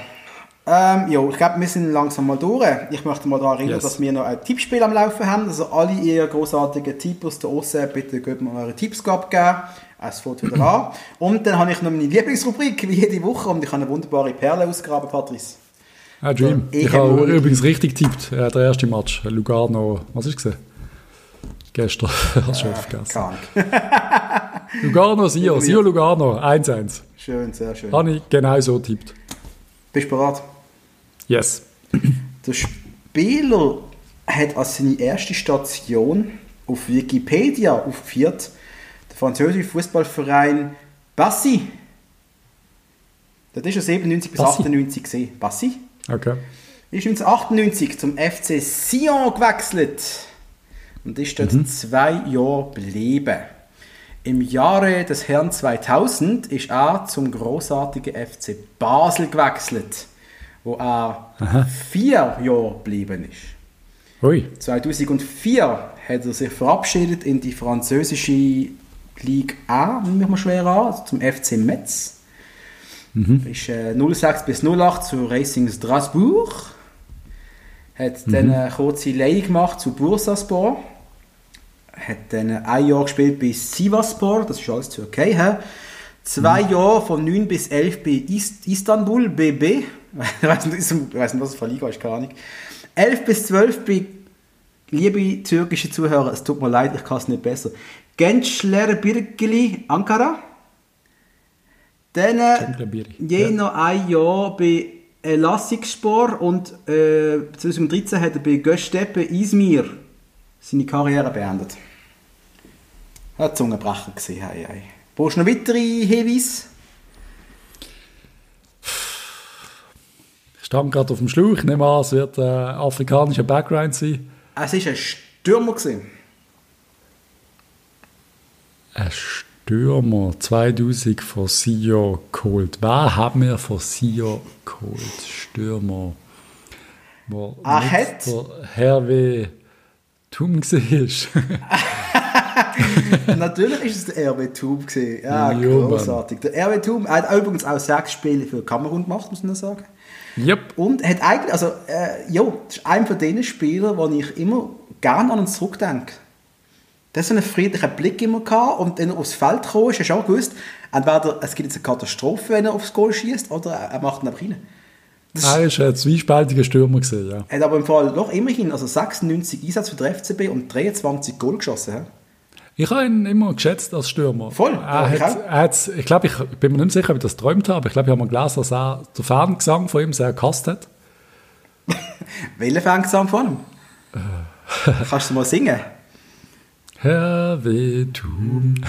Ähm, ja, ich glaube, wir sind langsam mal durch. Ich möchte mal daran erinnern, Yes. dass wir noch ein Tippspiel am Laufen haben. Also alle ihr großartigen Tipps da draussen, bitte gebt mir eure Tipps abgeben. Es fängt wieder an. Und dann habe ich noch meine Lieblingsrubrik, wie jede Woche. Und ich habe eine wunderbare Perle ausgraben, Patrice. Ah, Dream. Ich Ich habe übrigens richtig getippt. Äh, der erste Match, Lugano, was ist es? Gestern, hast du schon vergessen. Keine Ahnung. Lugano, Sio, Sio Lugano, 1-1. Schön, sehr schön. Habe ich genau so getippt. Bist du bereit? Yes. Der Spieler hat als seine erste Station auf Wikipedia aufgeführt, der französische Fußballverein Bassi. Das ist ja 97 bis Bassi. 98 gesehen. Bassi. Okay. Ist 1998 zum FC Sion gewechselt und ist dort zwei Jahre geblieben. Im Jahre des Herrn 2000 ist er zum großartigen FC Basel gewechselt, wo er vier Jahre geblieben ist. Ui. 2004 hat er sich verabschiedet in die französische Ligue A, nehme ich mal schwer an, also zum FC Metz. Ist äh, 06 bis 08 zu Racing Strasbourg. Hat dann eine kurze Leihe gemacht zu Bursaspor. Hat dann ein Jahr gespielt bei Sivaspor, das ist alles Türkei. He? Zwei Jahre von 9 bis 11 bei Ist Istanbul BB. ich weiß nicht, was für Liga ist, keine Ahnung. 11 bis 12 bei, liebe türkische Zuhörer, es tut mir leid, ich kann es nicht besser. Gençler Birgili, Ankara. Dann je noch ein Jahr bei Elasikspor und äh, 2013 hat er bei Göztepe Izmir seine Karriere beendet. Ein Zungenbrecher gesehen, hei, hei. Brauchst du noch weitere Hinweise? Ich stand gerade auf dem Schlauch. Ich nehme an, es wird äh, afrikanischer Background sein. Es war ein Stürmer. Gewesen. Ein Stürmer 2000 von Sio geholt. Wer haben wir von Sio geholt? Stürmer. Wo nicht hat- der Hervé Tum war. Natürlich ist es der RW Thum gewesen. Ja, Mann. großartig. Der RW Thum hat übrigens auch sechs Spiele für Kamerun gemacht, muss man sagen. yep. Und hat eigentlich, also, äh, ja, das ist einer von den Spielern, wo ich immer gerne an ihn zurückdenke. Hat so einen friedlichen Blick immer gehabt und wenn er aufs Feld kam, ist er schon gewusst, entweder es gibt jetzt eine Katastrophe, wenn er aufs Goal schießt, oder er macht ihn einfach rein. Das Er war ein zweispältiger Stürmer. Gewesen, ja. hat aber im Fall noch immerhin also 96 Einsatz für den FCB und 23 Goal geschossen. hä? Ich habe ihn immer geschätzt als Stürmer. Voll, Er ja, ich hat, auch. hat, ich glaube, ich, ich bin mir nicht sicher, ob ich das geträumt habe, aber ich glaube, ich habe mal gelesen, dass er den Fangesang von ihm sehr gehasst hat. Welcher fängt an von ihm? Kannst du mal singen? Herr Wetum.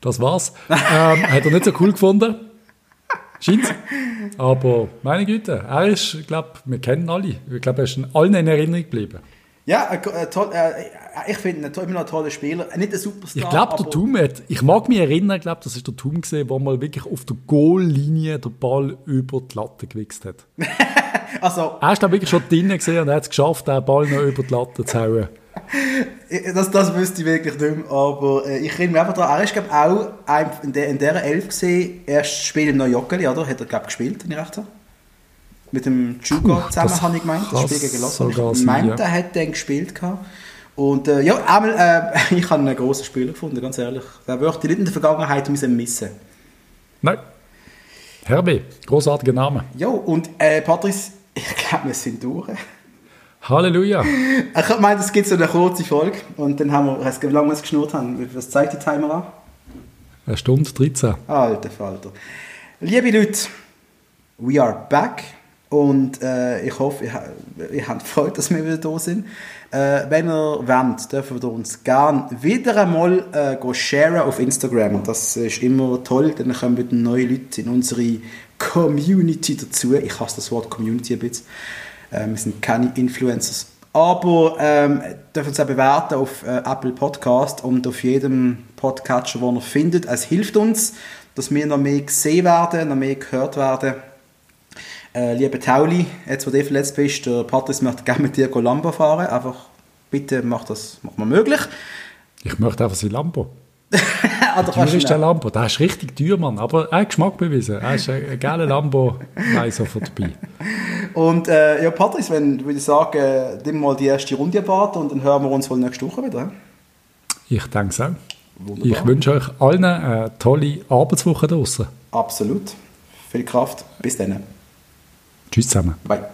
Das war's. ähm, hat er nicht so cool gefunden. Scheint. Aber meine Güte, er ist, ich glaube, wir kennen alle. Ich glaube, er ist allen in Erinnerung geblieben. Ja, ein, toll, äh, ich finde ihn immer noch ein toller Spieler. Nicht ein Superstar. Ich glaube, der Tum hat, ich mag mich erinnern, ich glaube, das ist der Tum gesehen, der mal wirklich auf der Goallinie den Ball über die Latte gewichst hat. Also, Er ist da wirklich schon drinnen gesehen und er hat es geschafft, den Ball noch über die Latte zu hauen. Das, das wüsste ich wirklich nicht mehr, aber äh, ich erinnere mich einfach daran, er ist glaube auch ein, in, der, in dieser Elf gesehen, erstes Spiel im Neujoggeli, oder? Hat er glaube gespielt, wenn ich recht habe? Mit dem Jugo Puh, zusammen, habe ich gemeint, das Spiel gegen sogar Ich meinte, ja. er hat den gespielt gehabt. Und äh, ja, einmal, äh, ich habe einen grossen Spieler gefunden, ganz ehrlich. Den möchte ich nicht in der Vergangenheit müssen missen. Nein. Herbie, großartiger Name. Ja, und äh, Patrice, ich glaube, wir sind durch. Halleluja. Ich meine, es gibt so eine kurze Folge und dann haben wir, wie lange wir es geschnurrt haben? Was zeigt die Timer an? Eine Stunde 13. Alter Falter. Liebe Leute, we are back und äh, ich hoffe, ihr, ihr habt Freude, dass wir wieder da sind. Äh, wenn ihr wollt, dürfen wir uns gerne wieder einmal äh, go sharen auf Instagram. Das ist immer toll, dann kommen wieder neue Leute in unsere Community dazu. Ich hasse das Wort Community ein bisschen. Äh, wir sind keine Influencers. Aber ähm, dürfen uns auch bewerten auf äh, Apple Podcast und auf jedem Podcatcher, den ihr findet. Es hilft uns, dass wir noch mehr gesehen werden, noch mehr gehört werden. Äh, liebe Tauli, jetzt wo du verletzt bist, der Patrice möchte gerne mit dir Lambo fahren. Einfach bitte mach das mach mal möglich. Ich möchte einfach sein Lambo. Oder Teuer ist der Lambo. Der ist richtig teuer, Mann. Aber er hat Geschmack bewiesen. Er ist ein, ein geiler Lambo. Nein, sofort dabei. Und äh, ja, Patrice, wenn würde ich sagen, nimm mal die erste Runde warten und dann hören wir uns wohl nächste Woche wieder. Ich denke auch. Wunderbar. Ich wünsche euch allen eine tolle Arbeitswoche draußen. Absolut. Viel Kraft. Bis dann. Tschüss zusammen. Bye.